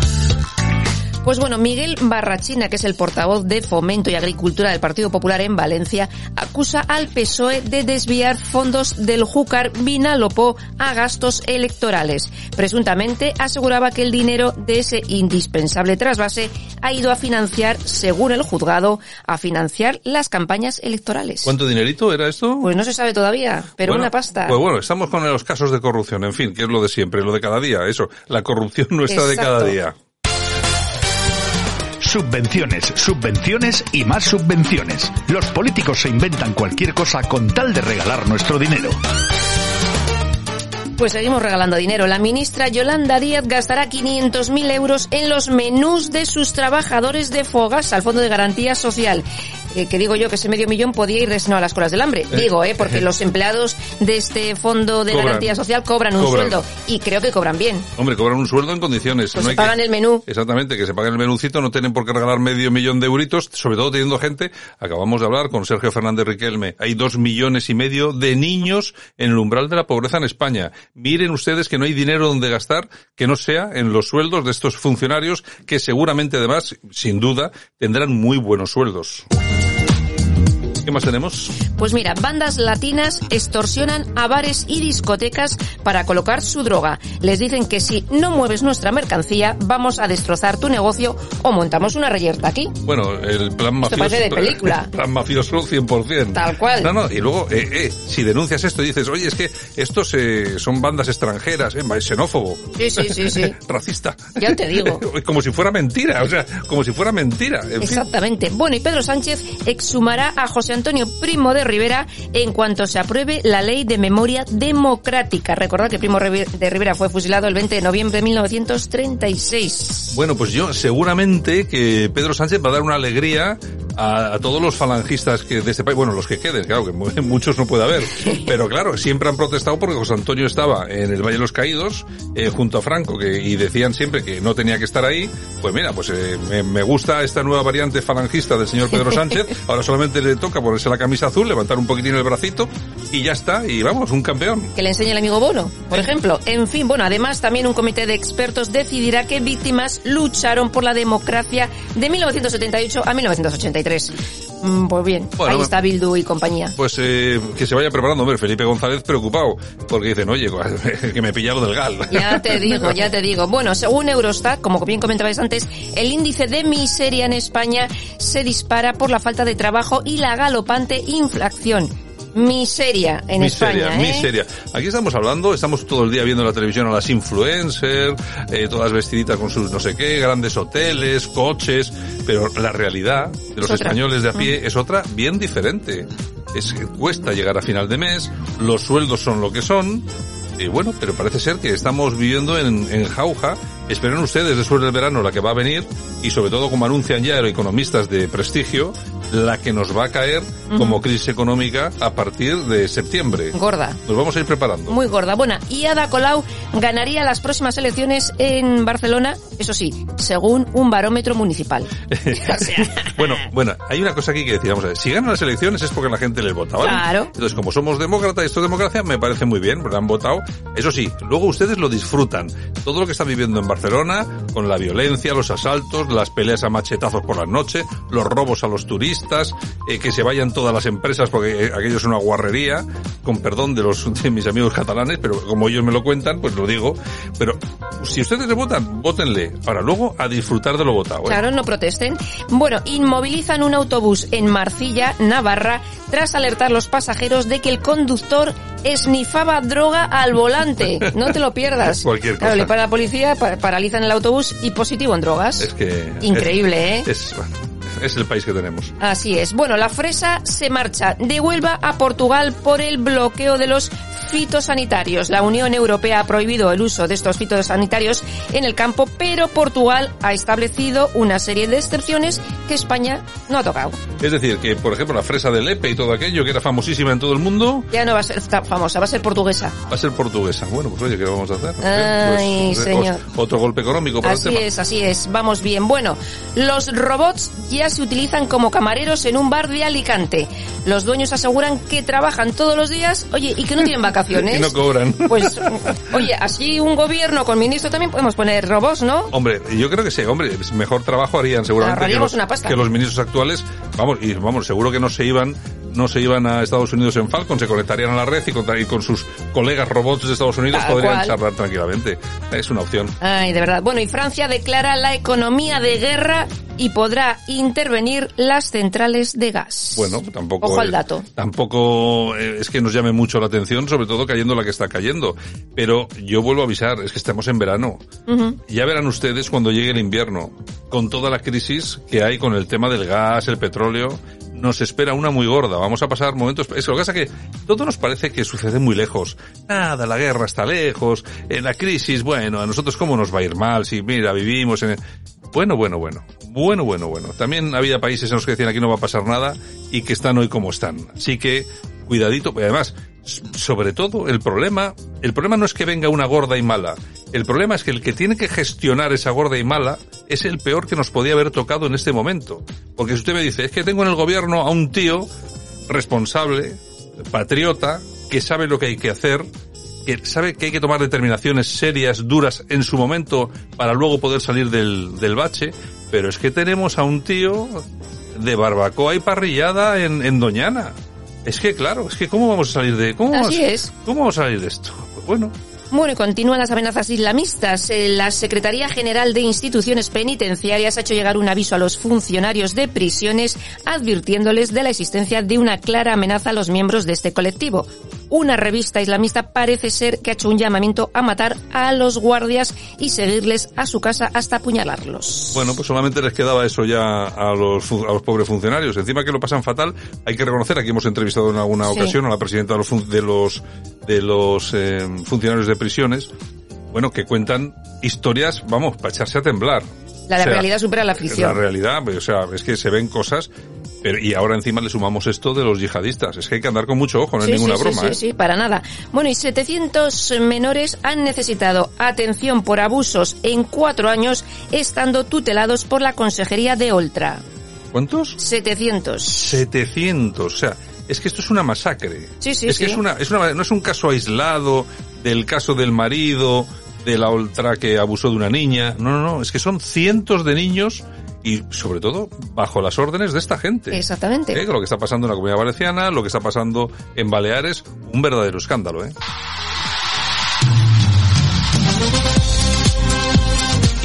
Pues bueno, Miguel Barrachina, que es el portavoz de Fomento y Agricultura del Partido Popular en Valencia, acusa al PSOE de desviar fondos del Júcar Vinalopó a gastos electorales. Presuntamente aseguraba que el dinero de ese indispensable trasvase ha ido a financiar, según el juzgado, a financiar las campañas electorales. ¿Cuánto dinerito era esto? Pues no se sabe todavía, pero Bueno, una pasta. Pues bueno, estamos con los casos de corrupción, en fin, que es lo de siempre, lo de cada día, eso, la corrupción nuestra de cada Exacto. día. Subvenciones, subvenciones y más subvenciones. Los políticos se inventan cualquier cosa con tal de regalar nuestro dinero. Pues seguimos regalando dinero. La ministra Yolanda Díaz gastará 500.000 euros en los menús de sus trabajadores de Fogas al Fondo de Garantía Social. Eh, que digo yo que ese medio millón podía ir destinado a las colas del hambre. Digo, ¿eh? Porque los empleados de este fondo de Cobran. garantía social cobran un Cobran. sueldo y creo que cobran bien. Hombre, cobran un sueldo en condiciones. Pues no se hay pagan que- el menú. Exactamente, que se paguen el menucito, no tienen por qué regalar medio millón de euritos, sobre todo teniendo gente, acabamos de hablar con Sergio Fernández Riquelme, hay dos millones y medio de niños en el umbral de la pobreza en España. Miren ustedes que no hay dinero donde gastar que no sea en los sueldos de estos funcionarios que seguramente además, sin duda, tendrán muy buenos sueldos. ¿Qué más tenemos? Pues mira, bandas latinas extorsionan a bares y discotecas para colocar su droga. Les dicen que si no mueves nuestra mercancía, vamos a destrozar tu negocio o montamos una reyerta aquí. Bueno, el plan mafioso. de película. plan mafioso 100%. Tal cual. No, no, y luego, eh, eh, si denuncias esto y dices, oye, es que estos eh, son bandas extranjeras, eh, es xenófobo. Sí, sí, sí, sí. Racista. Ya te digo. como si fuera mentira, o sea, como si fuera mentira. En fin. Exactamente. Bueno, y Pedro Sánchez exhumará a José Antonio Primo de Rivera en cuanto se apruebe la ley de memoria democrática. Recordad que Primo de Rivera fue fusilado el 20 de noviembre de 1936. Bueno, pues yo seguramente que Pedro Sánchez va a dar una alegría a, a todos los falangistas que de este país, bueno, los que queden, claro, que mu- muchos no puede haber, pero claro, siempre han protestado porque José Antonio estaba en el Valle de los Caídos eh, junto a Franco que, y decían siempre que no tenía que estar ahí. Pues mira, pues eh, me, me gusta esta nueva variante falangista del señor Pedro Sánchez. Ahora solamente le toca ponerse la camisa azul, levantar un poquitín el bracito y ya está. Y vamos, un campeón. que le enseñe el amigo Bono, por ejemplo. En fin, bueno, además también un comité de expertos decidirá qué víctimas lucharon por la democracia de 1978 a 1983. Mm, Pues bien, Bueno, ahí está Bildu y compañía. Pues eh, que se vaya preparando. Hombre, Felipe González preocupado porque dicen, oye, que me pilla lo del gal. Ya te digo, ya te digo. Bueno, según Eurostat, como bien comentabais antes, el índice de miseria en España se dispara por la falta de trabajo y la galopante inflación. Miseria en miseria, España, ¿eh? miseria. Aquí estamos hablando, estamos todo el día viendo en la televisión a las influencers, eh, todas vestiditas con sus no sé qué, grandes hoteles, coches, pero la realidad de los Es españoles de a pie Mm. es otra bien diferente. Es que cuesta llegar a final de mes, los sueldos son lo que son, y bueno, pero parece ser que estamos viviendo en, en jauja. Esperen ustedes después del verano la que va a venir y sobre todo como anuncian ya economistas de prestigio, la que nos va a caer como crisis económica a partir de septiembre. Gorda. Nos vamos a ir preparando. Muy gorda. Bueno, y Ada Colau ganaría las próximas elecciones en Barcelona, eso sí, según un barómetro municipal. bueno, bueno, hay una cosa aquí que decir, vamos a ver, si ganan las elecciones es porque la gente les vota, ¿vale? Claro. Entonces, como somos demócratas y esto es democracia, me parece muy bien, porque han votado. Eso sí, luego ustedes lo disfrutan. Todo lo que están viviendo en Barcelona, con la violencia, los asaltos, las peleas a machetazos por la noche, los robos a los turistas, eh, que se vayan todas las empresas porque eh, aquello es una guarrería, con perdón de los de mis amigos catalanes, pero como ellos me lo cuentan, pues lo digo. Pero si ustedes le votan, votenle. Ahora, luego a disfrutar de lo votado. ¿eh? Claro, no protesten. Bueno, inmovilizan un autobús en Marcilla, Navarra, tras alertar los pasajeros de que el conductor esnifaba droga al volante. No te lo pierdas. Cualquier Claro, cosa. le para la policía, pa- paralizan el autobús y positivo en drogas. Es que... Increíble, es- ¿eh? Es, bueno, es el país que tenemos. Así es. Bueno, la fresa se marcha de Huelva a Portugal por el bloqueo de los fitosanitarios. La Unión Europea ha prohibido el uso de estos fitosanitarios en el campo, pero Portugal ha establecido una serie de excepciones que España no ha tocado. Es decir, que por ejemplo la fresa de Lepe y todo aquello que era famosísima en todo el mundo, Ya no va a ser famosa, va a ser portuguesa. va a ser portuguesa. Bueno, pues oye, ¿qué vamos a hacer? Ay, Pues, eh, señor. Otro golpe económico para Así el tema. es, así es. Vamos bien. Bueno, los robots ya se utilizan como camareros en un bar de Alicante. Los dueños aseguran que trabajan todos los días, oye, y que no tienen vacaciones. Y no cobran. Pues, oye, así un gobierno con ministro también podemos poner robots, ¿no? Hombre, yo creo que sí, hombre, mejor trabajo harían seguramente que los, una pasta. que los ministros actuales, vamos, y vamos, seguro que no se iban, no se iban a Estados Unidos en Falcon, se conectarían a la red y con, y con sus colegas robots de Estados Unidos Tal podrían cual. charlar tranquilamente. Es una opción. Ay, de verdad. Bueno, y Francia declara la economía de guerra y podrá intervenir las centrales de gas. Bueno, tampoco. Ojo al dato. Tampoco eh, es que nos llame mucho la atención, sobre todo cayendo la que está cayendo. Pero yo vuelvo a avisar, es que estamos en verano. Ya verán ustedes cuando llegue el invierno, con toda la crisis que hay con el tema del gas, el petróleo, nos espera una muy gorda. Vamos a pasar momentos. Es lo que pasa que todo nos parece que sucede muy lejos. Nada, la guerra está lejos, en la crisis, bueno, a nosotros cómo nos va a ir mal si, mira, vivimos en. Bueno, bueno, bueno. Bueno, bueno, bueno. También había países en los que decían aquí no va a pasar nada y que están hoy como están. Así que, cuidadito. Además, sobre todo, el problema, el problema no es que venga una gorda y mala. El problema es que el que tiene que gestionar esa gorda y mala es el peor que nos podía haber tocado en este momento. Porque si usted me dice, es que tengo en el gobierno a un tío responsable, patriota, que sabe lo que hay que hacer, que sabe que hay que tomar determinaciones serias, duras en su momento para luego poder salir del, del bache, pero es que tenemos a un tío de barbacoa y parrillada en, en Doñana. Es que claro, es que cómo vamos a salir de cómo Así vamos, es. cómo vamos a salir de esto. Pues bueno, Bueno, y continúan las amenazas islamistas. Eh, La Secretaría General de Instituciones Penitenciarias ha hecho llegar un aviso a los funcionarios de prisiones advirtiéndoles de la existencia de una clara amenaza a los miembros de este colectivo. Una revista islamista parece ser que ha hecho un llamamiento a matar a los guardias y seguirles a su casa hasta apuñalarlos. Bueno, pues solamente les quedaba eso ya a los, a los pobres funcionarios. Encima que lo pasan fatal, hay que reconocer, aquí hemos entrevistado en alguna Sí. ocasión a la presidenta de los, de los, de los eh, funcionarios de prisiones, bueno, que cuentan historias, vamos, para echarse a temblar. La O sea, realidad supera la ficción. La realidad, o sea, es que se ven cosas, pero, y ahora encima le sumamos esto de los yihadistas. Es que hay que andar con mucho ojo, no es ninguna sí, broma, sí, ¿eh? sí, sí, para nada. Bueno, y 700 menores han necesitado atención por abusos en cuatro años, estando tutelados por la Consejería de Oltra. ¿Cuántos? 700. 700, o sea, es que esto es una masacre. Sí, sí, es que sí. es una, es una, no es un caso aislado del caso del marido, de la ultra que abusó de una niña. No, no, no, es que son cientos de niños y sobre todo bajo las órdenes de esta gente. Exactamente. ¿Eh? Lo que está pasando en la comunidad valenciana, lo que está pasando en Baleares, un verdadero escándalo, ¿eh?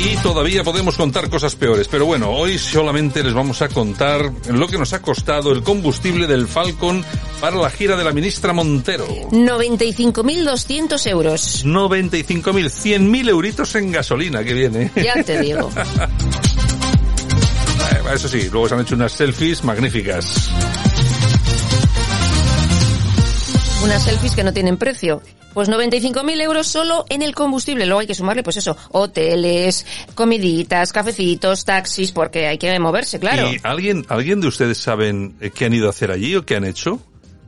Y todavía podemos contar cosas peores, pero bueno, hoy solamente les vamos a contar lo que nos ha costado el combustible del Falcon para la gira de la ministra Montero. 95.200 euros. 95.000, 100.000 euritos en gasolina que viene. Ya te digo. Eso sí, luego se han hecho unas selfies magníficas. Unas selfies que no tienen precio. Pues 95.000 euros solo en el combustible. Luego hay que sumarle, pues eso, hoteles, comiditas, cafecitos, taxis, porque hay que moverse, claro. ¿Y alguien, alguien de ustedes saben eh, qué han ido a hacer allí o qué han hecho?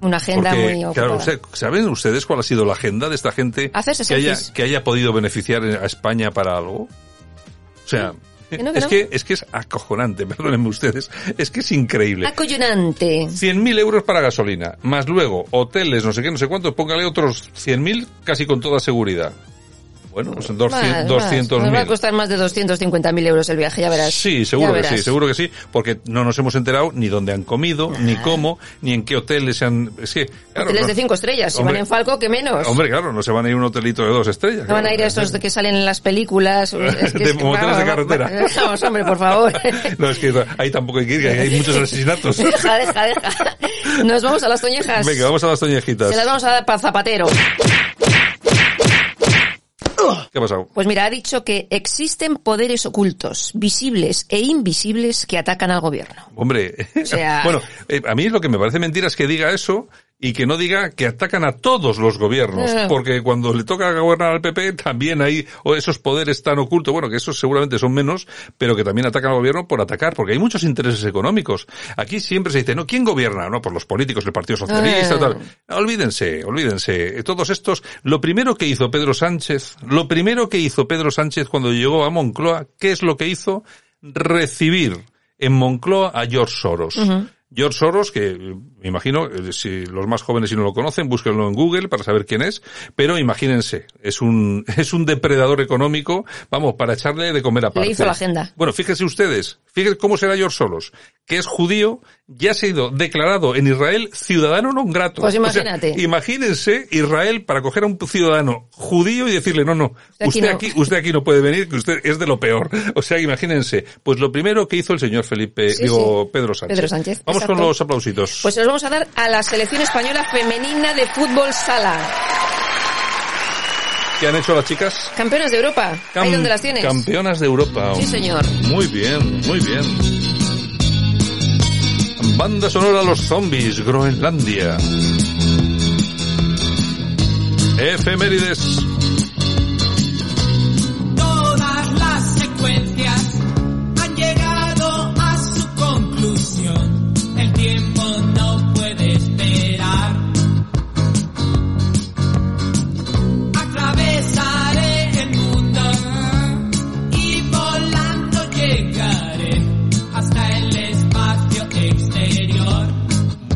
Una agenda Porque, muy ocupada. claro, usted- ¿saben ustedes cuál ha sido la agenda de esta gente Hacerse que haya, que haya podido beneficiar a España para algo? O sea, Que no, que es, no. que, es que es acojonante, perdónenme ustedes, es que es increíble. Acollonante. 100.000 euros para gasolina, más luego hoteles, no sé qué, no sé cuántos, póngale otros 100.000 casi con toda seguridad. Bueno, pues Más, 200 más. Nos va a 200.000. costar más de 250.000 euros el viaje, ya verás. Sí, seguro que verás. sí, seguro que sí, porque no nos hemos enterado ni dónde han comido, ni cómo, ni en qué hoteles se han... Es que, claro, Hoteles no- de cinco estrellas. Si Hombre, van en Falco, que menos. Hombre, claro, no se van a ir a un hotelito de dos estrellas. No van a claro. ir a esos de que salen en las películas. Es que De es que- de carretera. Vamos, hombre, por favor. No, es que ahí tampoco hay que ir, que hay muchos asesinatos. deja, deja, deja. Nos vamos a las toñejas. Venga, vamos a las toñejitas. Se las vamos a dar para Zapatero. ¿Qué ha pasado? Pues mira, ha dicho que existen poderes ocultos, visibles e invisibles que atacan al gobierno. Hombre, sea- bueno, eh, a mí lo que me parece mentira es que diga eso y que no diga que atacan a todos los gobiernos, Eh. porque cuando le toca gobernar al PP también hay o esos poderes tan ocultos, bueno, que esos seguramente son menos, pero que también atacan al gobierno por atacar, porque hay muchos intereses económicos. Aquí siempre se dice, no, ¿quién gobierna? No, por los políticos, el Partido Socialista, Eh. tal. Olvídense, olvídense. Todos estos, lo primero que hizo Pedro Sánchez, lo primero que hizo Pedro Sánchez cuando llegó a Moncloa, ¿qué es lo que hizo? Recibir en Moncloa a George Soros. George Soros, que eh, me imagino, eh, si los más jóvenes si no lo conocen, búsquenlo en Google para saber quién es, pero imagínense, es un, es un depredador económico, vamos, para echarle de comer aparte. Le hizo la agenda. Bueno, fíjense ustedes, fíjense cómo será George Soros, que es judío, ya ha sido declarado en Israel ciudadano non grato. Pues O sea, imagínate. imagínense Israel para coger a un ciudadano judío y decirle, no, no, Usted aquí usted no". aquí, usted aquí no puede venir, que usted es de lo peor. O sea, imagínense, pues lo primero que hizo el señor Felipe, Sí, digo, sí. Pedro Sánchez. Pedro Sánchez, Vamos con exacto. los aplausitos. Pues se los vamos a dar a la selección española femenina de fútbol sala. ¿Qué han hecho las chicas? Campeonas de Europa. Ahí Cam- donde las tienes. Campeonas de Europa. Sí, señor. Muy bien, muy bien. Banda sonora Los Zombies, Groenlandia. Efemérides.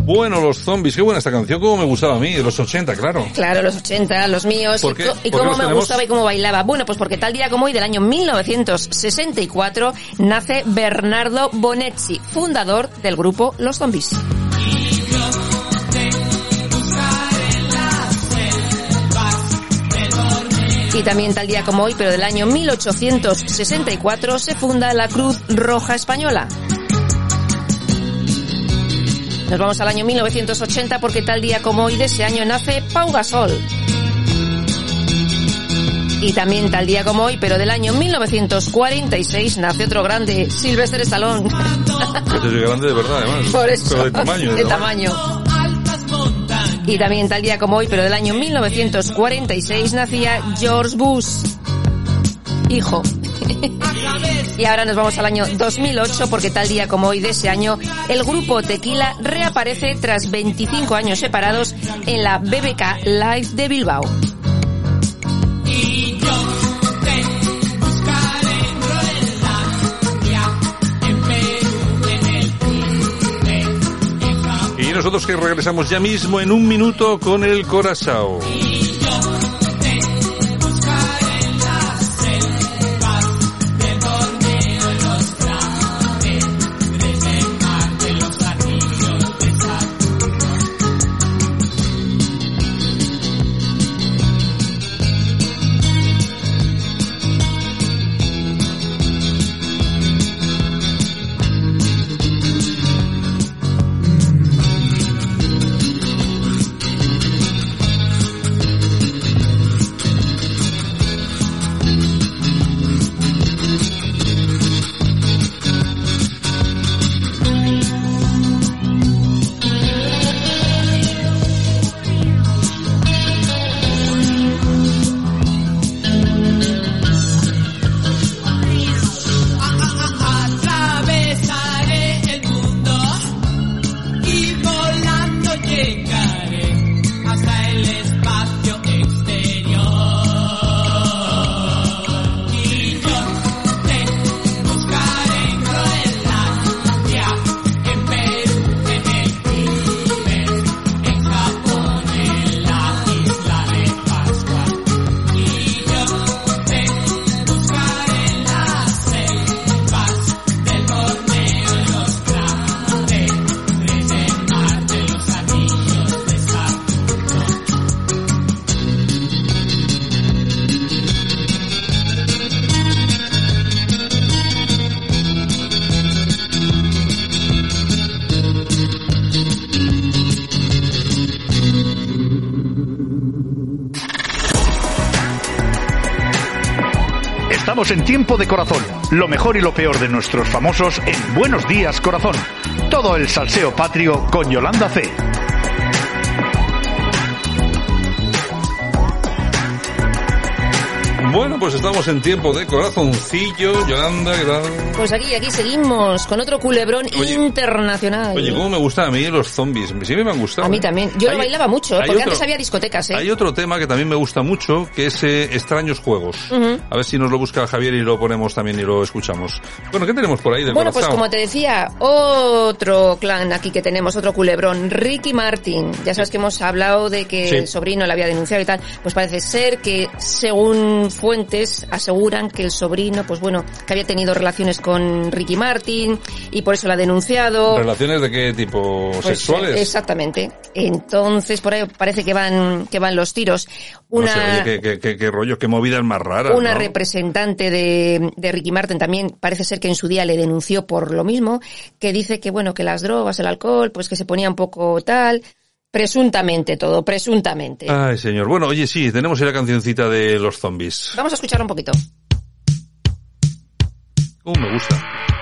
Bueno, los zombies, qué buena esta canción, como me gustaba a mí, los 80, claro. Claro, los 80, los míos. ¿Por y qué? co- Y, ¿Por qué cómo los me tenemos? gustaba y cómo bailaba. Bueno, pues porque tal día como hoy, del año 1964, nace Bernardo Bonetti, fundador del grupo Los Zombies. Y también tal día como hoy, pero del año 1864, se funda la Cruz Roja Española. Nos vamos al año 1980 porque tal día como hoy de ese año nace Pau Gasol. Y también tal día como hoy, pero del año 1946, nace otro grande, Sylvester Stallone. Este es grande de verdad, además. Por eso. Pero de tamaño. De tamaño. Y también tal día como hoy, pero del año 1946, nacía George Bush. Hijo. Y ahora nos vamos al año 2008 porque tal día como hoy de ese año el grupo Tequila reaparece tras 25 años separados en la BBK Live de Bilbao. Y nosotros que regresamos ya mismo en un minuto con el Corazao. En tiempo de corazón, lo mejor y lo peor de nuestros famosos en Buenos Días Corazón. Todo el salseo patrio con Yolanda C. Bueno, pues estamos en tiempo de corazoncillo. Yolanda, ¿qué tal? Pues aquí, aquí seguimos con otro culebrón internacional. Oye, cómo me gustan a mí los zombies. Siempre me han gustado. a mí ¿eh? también. Yo Hay- lo bailaba mucho, hay porque otro- antes había discotecas, ¿eh? Hay otro tema que también me gusta mucho, que es eh, extraños juegos. Ujú. A ver si nos lo busca Javier y lo ponemos también y lo escuchamos. Bueno, ¿qué tenemos por ahí del Bueno, pues Corazao? como te decía, otro clan aquí que tenemos, otro culebrón, Ricky Martin. Ya sabes que hemos hablado de que Sí. el sobrino le había denunciado y tal. Pues parece ser que, según fuentes, aseguran que el sobrino, pues bueno, que había tenido relaciones con Ricky Martin y por eso la ha denunciado. ¿Relaciones de qué tipo? Pues, ¿Sexuales? Exactamente. Entonces, por ahí parece que van, que van los tiros. No Una, sé, oye, qué, qué- qué- qué rollo, qué movidas más raras, una ¿no? representante de, de Ricky Martin también parece ser que en su día le denunció por lo mismo, que dice que bueno, que las drogas, el alcohol, pues que se ponía un poco tal, presuntamente todo, presuntamente. Ay, señor. Bueno, oye, sí, tenemos la cancioncita de los zombies. Vamos a escuchar un poquito. Uh, me gusta.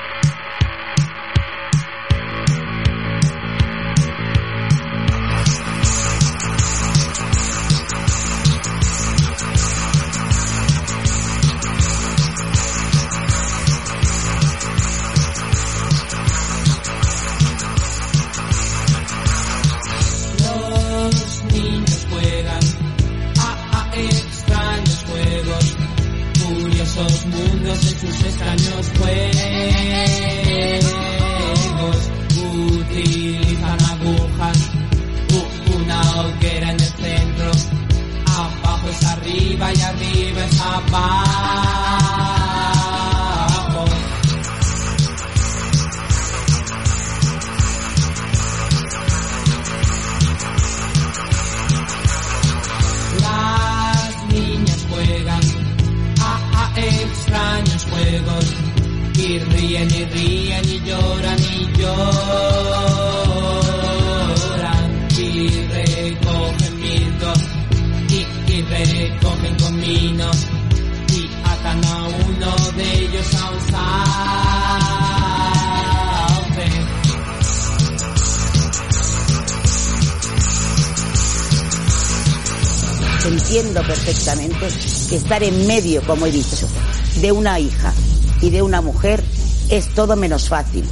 Que estar en medio, como he dicho, de una hija y de una mujer es todo menos fácil.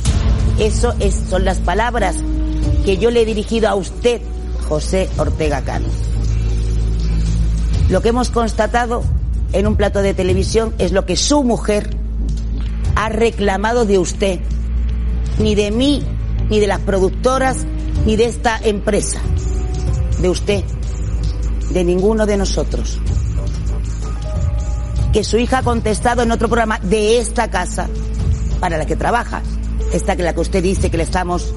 Eso es, son las palabras que yo le he dirigido a usted, José Ortega Cano. Lo que hemos constatado en un plato de televisión es lo que su mujer ha reclamado de usted, ni de mí, ni de las productoras, ni de esta empresa, de usted, de ninguno de nosotros. Que su hija ha contestado en otro programa de esta casa para la que trabaja, esta que la que usted dice que le estamos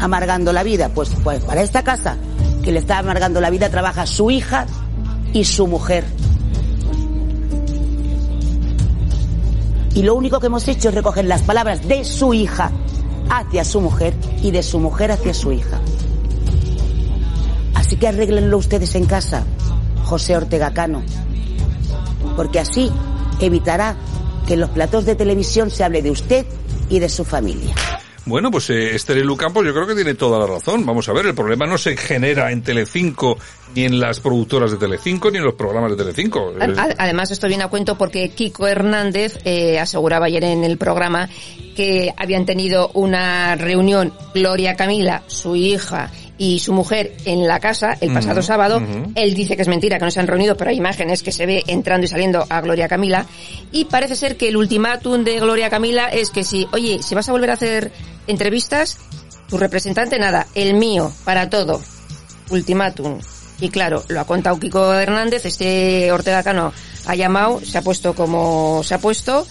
amargando la vida, pues, pues para esta casa que le está amargando la vida trabaja su hija y su mujer. Y lo único que hemos hecho es recoger las palabras de su hija hacia su mujer y de su mujer hacia su hija. Así que arréglenlo ustedes en casa, José Ortega Cano, porque así evitará que en los platos de televisión se hable de usted y de su familia. Bueno, pues eh, Esther Campos yo creo que tiene toda la razón. Vamos a ver, el problema no se genera en Telecinco, ni en las productoras de Telecinco, ni en los programas de Telecinco. Además, esto viene a cuento porque Kiko Hernández eh, aseguraba ayer en el programa que habían tenido una reunión Gloria Camila, su hija y su mujer en la casa el pasado sábado. Él dice que es mentira, que no se han reunido, pero hay imágenes que se ve entrando y saliendo a Gloria Camila. Y parece ser que el ultimátum de Gloria Camila es que si, oye, si vas a volver a hacer entrevistas, tu representante nada, el mío, para todo. Ultimátum. Y claro, lo ha contado Kiko Hernández, este Ortega Cano ha llamado, se ha puesto como se ha puesto,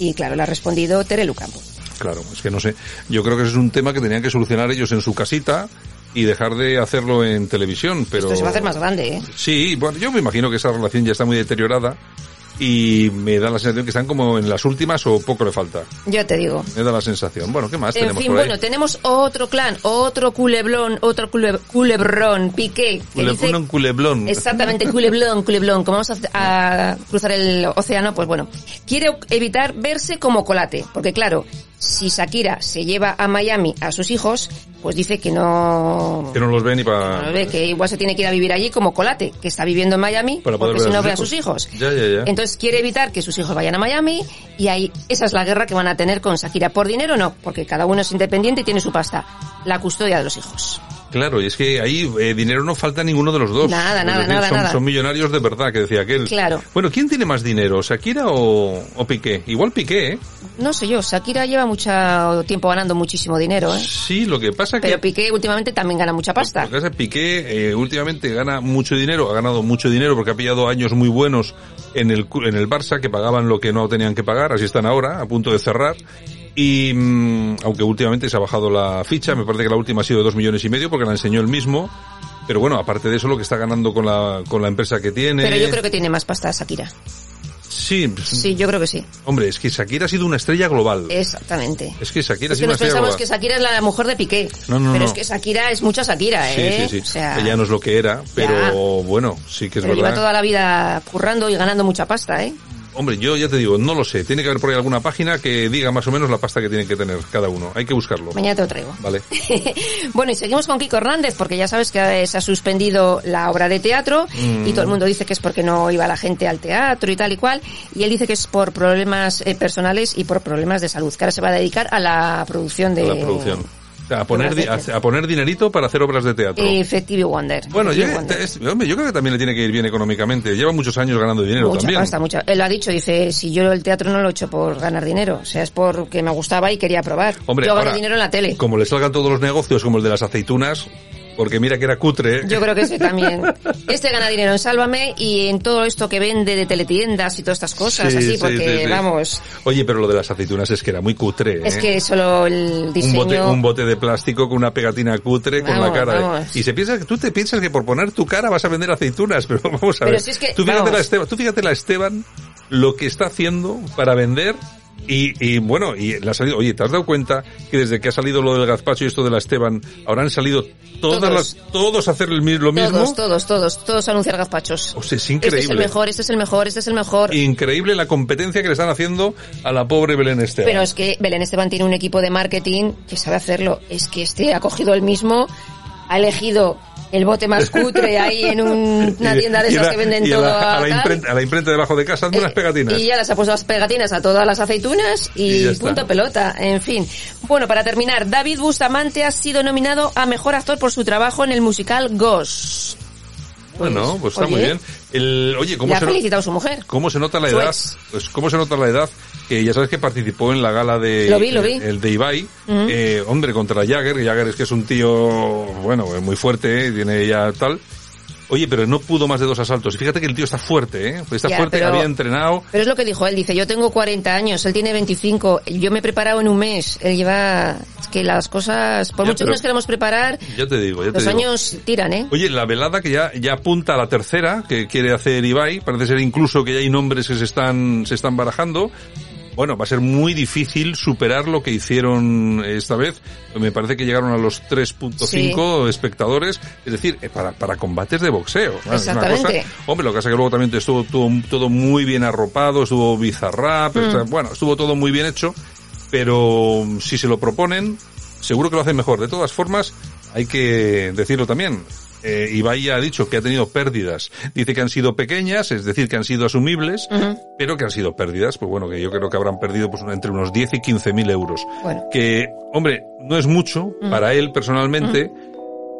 y claro, le ha respondido Tere Lucampo. Claro, es que no sé. Yo creo que ese es un tema que tenían que solucionar ellos en su casita y dejar de hacerlo en televisión, pero... Esto se va a hacer más grande, ¿eh? Sí, bueno, yo me imagino que esa relación ya está muy deteriorada y me da la sensación que están como en las últimas o poco le falta. Yo te digo. Me da la sensación. Bueno, ¿qué más En tenemos fin, por ahí? bueno, tenemos otro clan, otro culeblón, otro cule- culebrón, Piqué, que Cule- dice un culeblón. Exactamente, culeblón, culeblón. Como vamos a, a cruzar el océano, pues bueno, quiere evitar verse como colate, porque claro, si Shakira se lleva a Miami a sus hijos, pues dice que no, Que no los ve ni para... no ve, que igual se tiene que ir a vivir allí como colate, que está viviendo en Miami, Para poder porque si no ve a sus hijos. Ya, ya, ya. Entonces quiere evitar que sus hijos vayan a Miami y ahí esa es la guerra que van a tener con Shakira. Por dinero no, porque cada uno es independiente y tiene su pasta. La custodia de los hijos. Claro, y es que ahí eh, dinero no falta a ninguno de los dos. Nada, nada, decir, nada, son, nada. son millonarios de verdad, que decía aquel. Claro. Bueno, ¿quién tiene más dinero, Shakira o, o Piqué? Igual Piqué, ¿eh? No sé yo, Shakira lleva mucho tiempo ganando muchísimo dinero, ¿eh? Sí, lo que pasa que... Pero Piqué últimamente también gana mucha pasta. Lo que pasa es que Piqué eh, últimamente gana mucho dinero, ha ganado mucho dinero porque ha pillado años muy buenos en el en el Barça que pagaban lo que no tenían que pagar, así están ahora, a punto de cerrar. Y mm, aunque últimamente se ha bajado la ficha, me parece que la última ha sido de dos millones y medio porque la enseñó él mismo. Pero bueno, aparte de eso, lo que está ganando con la, con la empresa que tiene. Pero yo creo que tiene más pasta Shakira. Sí, pues, Sí, yo creo que sí. hombre, es que Shakira ha sido una estrella global. Exactamente. Es que Shakira ha Es sido que una nos estrella pensamos global. que Shakira es la mujer de Piqué. No, no, pero no. es que Shakira es mucha Shakira, Sí, ¿eh? sí, sí. O sea, Ella no es lo que era, pero Ya. bueno, sí que es pero verdad. lleva toda la vida currando y ganando mucha pasta, ¿eh? Hombre, yo ya te digo, no lo sé. Tiene que haber por ahí alguna página que diga más o menos la pasta que tienen que tener cada uno. Hay que buscarlo. Mañana te lo traigo. Vale. Bueno, y seguimos con Kiko Hernández, porque ya sabes que se ha suspendido la obra de teatro Mm. y todo el mundo dice que es porque no iba la gente al teatro y tal y cual. Y él dice que es por problemas eh, personales y por problemas de salud, que ahora se va a dedicar a la producción de... A la producción. A poner, a, a poner dinerito para hacer obras de teatro. Effective Wonder. bueno, yo, Effective Wonder. es- hombre, yo creo que también le tiene que ir bien económicamente. Lleva muchos años ganando dinero Mucha también. pasta, mucha. Él lo ha dicho, dice, si yo el teatro no lo he hecho por ganar dinero, o sea, es porque me gustaba y quería probar. Hombre, yo ahora, dinero en la tele. Como le salgan todos los negocios como el de las aceitunas, porque mira que era cutre. ¿eh? Yo creo que ese también. Este gana dinero en Sálvame y en todo esto que vende de teletiendas y todas estas cosas, Sí, así, sí, porque, sí, sí. vamos, Oye, pero lo de las aceitunas es que era muy cutre. es ¿eh? que solo el un diseño... bote, un bote de plástico con una pegatina cutre con la cara. vamos. Y se piensa que tú te piensas que por poner tu cara vas a vender aceitunas, pero vamos a Pero ver. si es que, tú, fíjate vamos. la Esteban, tú fíjate la Esteban lo que está haciendo para vender Y, y bueno, y le ha salido, oye, ¿te has dado cuenta que desde que ha salido lo del gazpacho y esto de la Esteban, ahora han salido todas Todos. las, todos a hacer lo mismo? Todos, todos, todos, todos anunciar gazpachos. O sea, es Este es el increíble. mejor, este es el mejor, este es el mejor. Increíble la competencia que le están haciendo a la pobre Belén Esteban. Pero es que Belén Esteban tiene un equipo de marketing que sabe hacerlo. Es que este ha cogido el mismo, ha elegido el bote más cutre ahí en un- una tienda de esas la- que venden a todo la, a la imprenta, a la imprenta debajo de casa, hazme unas pegatinas. Y ya las ha puesto las pegatinas a todas las aceitunas y, Y punto pelota. En fin. Bueno, para terminar, David Bustamante ha sido nominado a Mejor Actor por su trabajo en el musical Ghost. Bueno, pues está oye, muy bien. El, oye, ¿cómo Le ha se, no- su mujer. ¿cómo se nota la edad? Pues, ¿cómo se nota la edad? Que ya sabes que participó en la gala de... Lo vi, lo vi. El de Ibai. Eh, hombre, contra Jagger. Jagger es que es un tío, bueno, muy fuerte, eh, tiene ya tal. Oye, pero no pudo más de dos asaltos. Y fíjate que el tío está fuerte, ¿eh? Está Ya, fuerte, pero- había entrenado. Pero es lo que dijo él, dice, yo tengo 40 años, él tiene 25, yo me he preparado en un mes, él lleva, es que las cosas, por Ya, mucho que nos queremos preparar, Ya te digo, ya te los digo. años tiran, ¿eh? Oye, la velada que ya, ya apunta a la tercera, que quiere hacer Ibai, parece ser incluso que ya hay nombres que se están, se están barajando. Bueno, va a ser muy difícil superar lo que hicieron esta vez. Me parece que llegaron a los 3.5 espectadores, es decir, eh, para, para combates de boxeo. Es una Exactamente. cosa- hombre, lo que pasa es que luego también estuvo todo, todo muy bien arropado, estuvo bizarrap, Mm. o sea, bueno, estuvo todo muy bien hecho, pero si se lo proponen, seguro que lo hacen mejor. De todas formas, hay que decirlo también. Eh, Ibai ya ha dicho que ha tenido pérdidas. Dice que han sido pequeñas, es decir, que han sido asumibles, pero que han sido pérdidas. Pues bueno, que yo creo que habrán perdido pues entre unos 10 y 15 mil euros. Bueno. Que, hombre, no es mucho para él personalmente,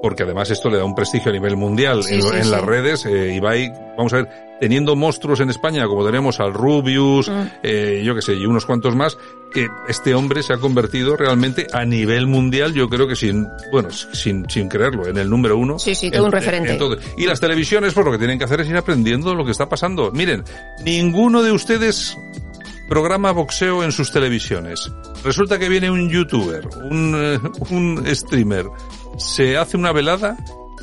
porque además esto le da un prestigio a nivel mundial Sí, en, sí, en sí. las redes. Eh, Ibai, vamos a ver, teniendo monstruos en España como tenemos al Rubius, Mm. eh, yo que sé, y unos cuantos más, que este hombre se ha convertido realmente a nivel mundial, yo creo que sin, bueno, sin, sin creerlo, en el número uno. Sí, sí, todo un referente. en todo. Y las televisiones, pues lo que tienen que hacer es ir aprendiendo lo que está pasando. Miren, ninguno de ustedes programa boxeo en sus televisiones. Resulta que viene un youtuber, un, eh, un streamer, se hace una velada,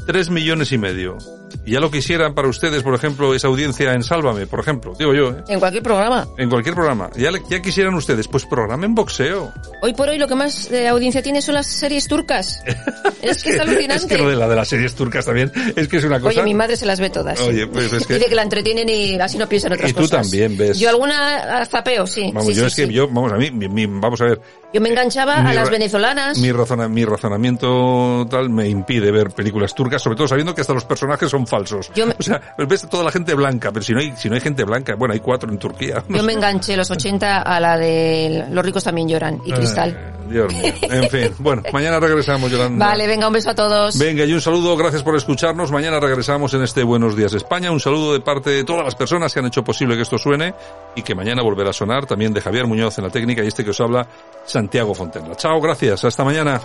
tres millones y medio. Y ya lo quisieran para ustedes, por ejemplo, esa audiencia en Sálvame, por ejemplo, digo yo, ¿eh? En cualquier programa. en cualquier programa. Ya, le- ya quisieran ustedes, pues programen boxeo. Hoy por hoy lo que más de audiencia tiene son las series turcas. es que es alucinante. Es que lo de la de las series turcas también, es que es una cosa... Oye, mi madre se las ve todas. Oye, pues es que... Dice que la entretienen y así no piensa en otras Y tú cosas. también ves. Yo alguna zapeo, sí. Vamos, sí, yo sí, es que sí. yo, vamos a mí, mi- mi- vamos a ver, Yo me enganchaba Mi a las venezolanas. mi, razona- mi razonamiento tal me impide ver películas turcas, sobre todo sabiendo que hasta los personajes son falsos. Yo me- O sea, ves toda la gente blanca, pero si no hay, si no hay gente blanca, bueno, hay cuatro en Turquía. Yo me enganché los 80 a la de Los ricos también lloran y Cristal. Ay, Dios mío. En fin, bueno, mañana regresamos, Yolanda. Vale, venga, un beso a todos. Venga, y un saludo, gracias por escucharnos. Mañana regresamos en este Buenos Días España. Un saludo de parte de todas las personas que han hecho posible que esto suene y que mañana volverá a sonar. También de Javier Muñoz en la técnica y este que os habla, Santiago Fontenla. Chao, gracias. Hasta mañana.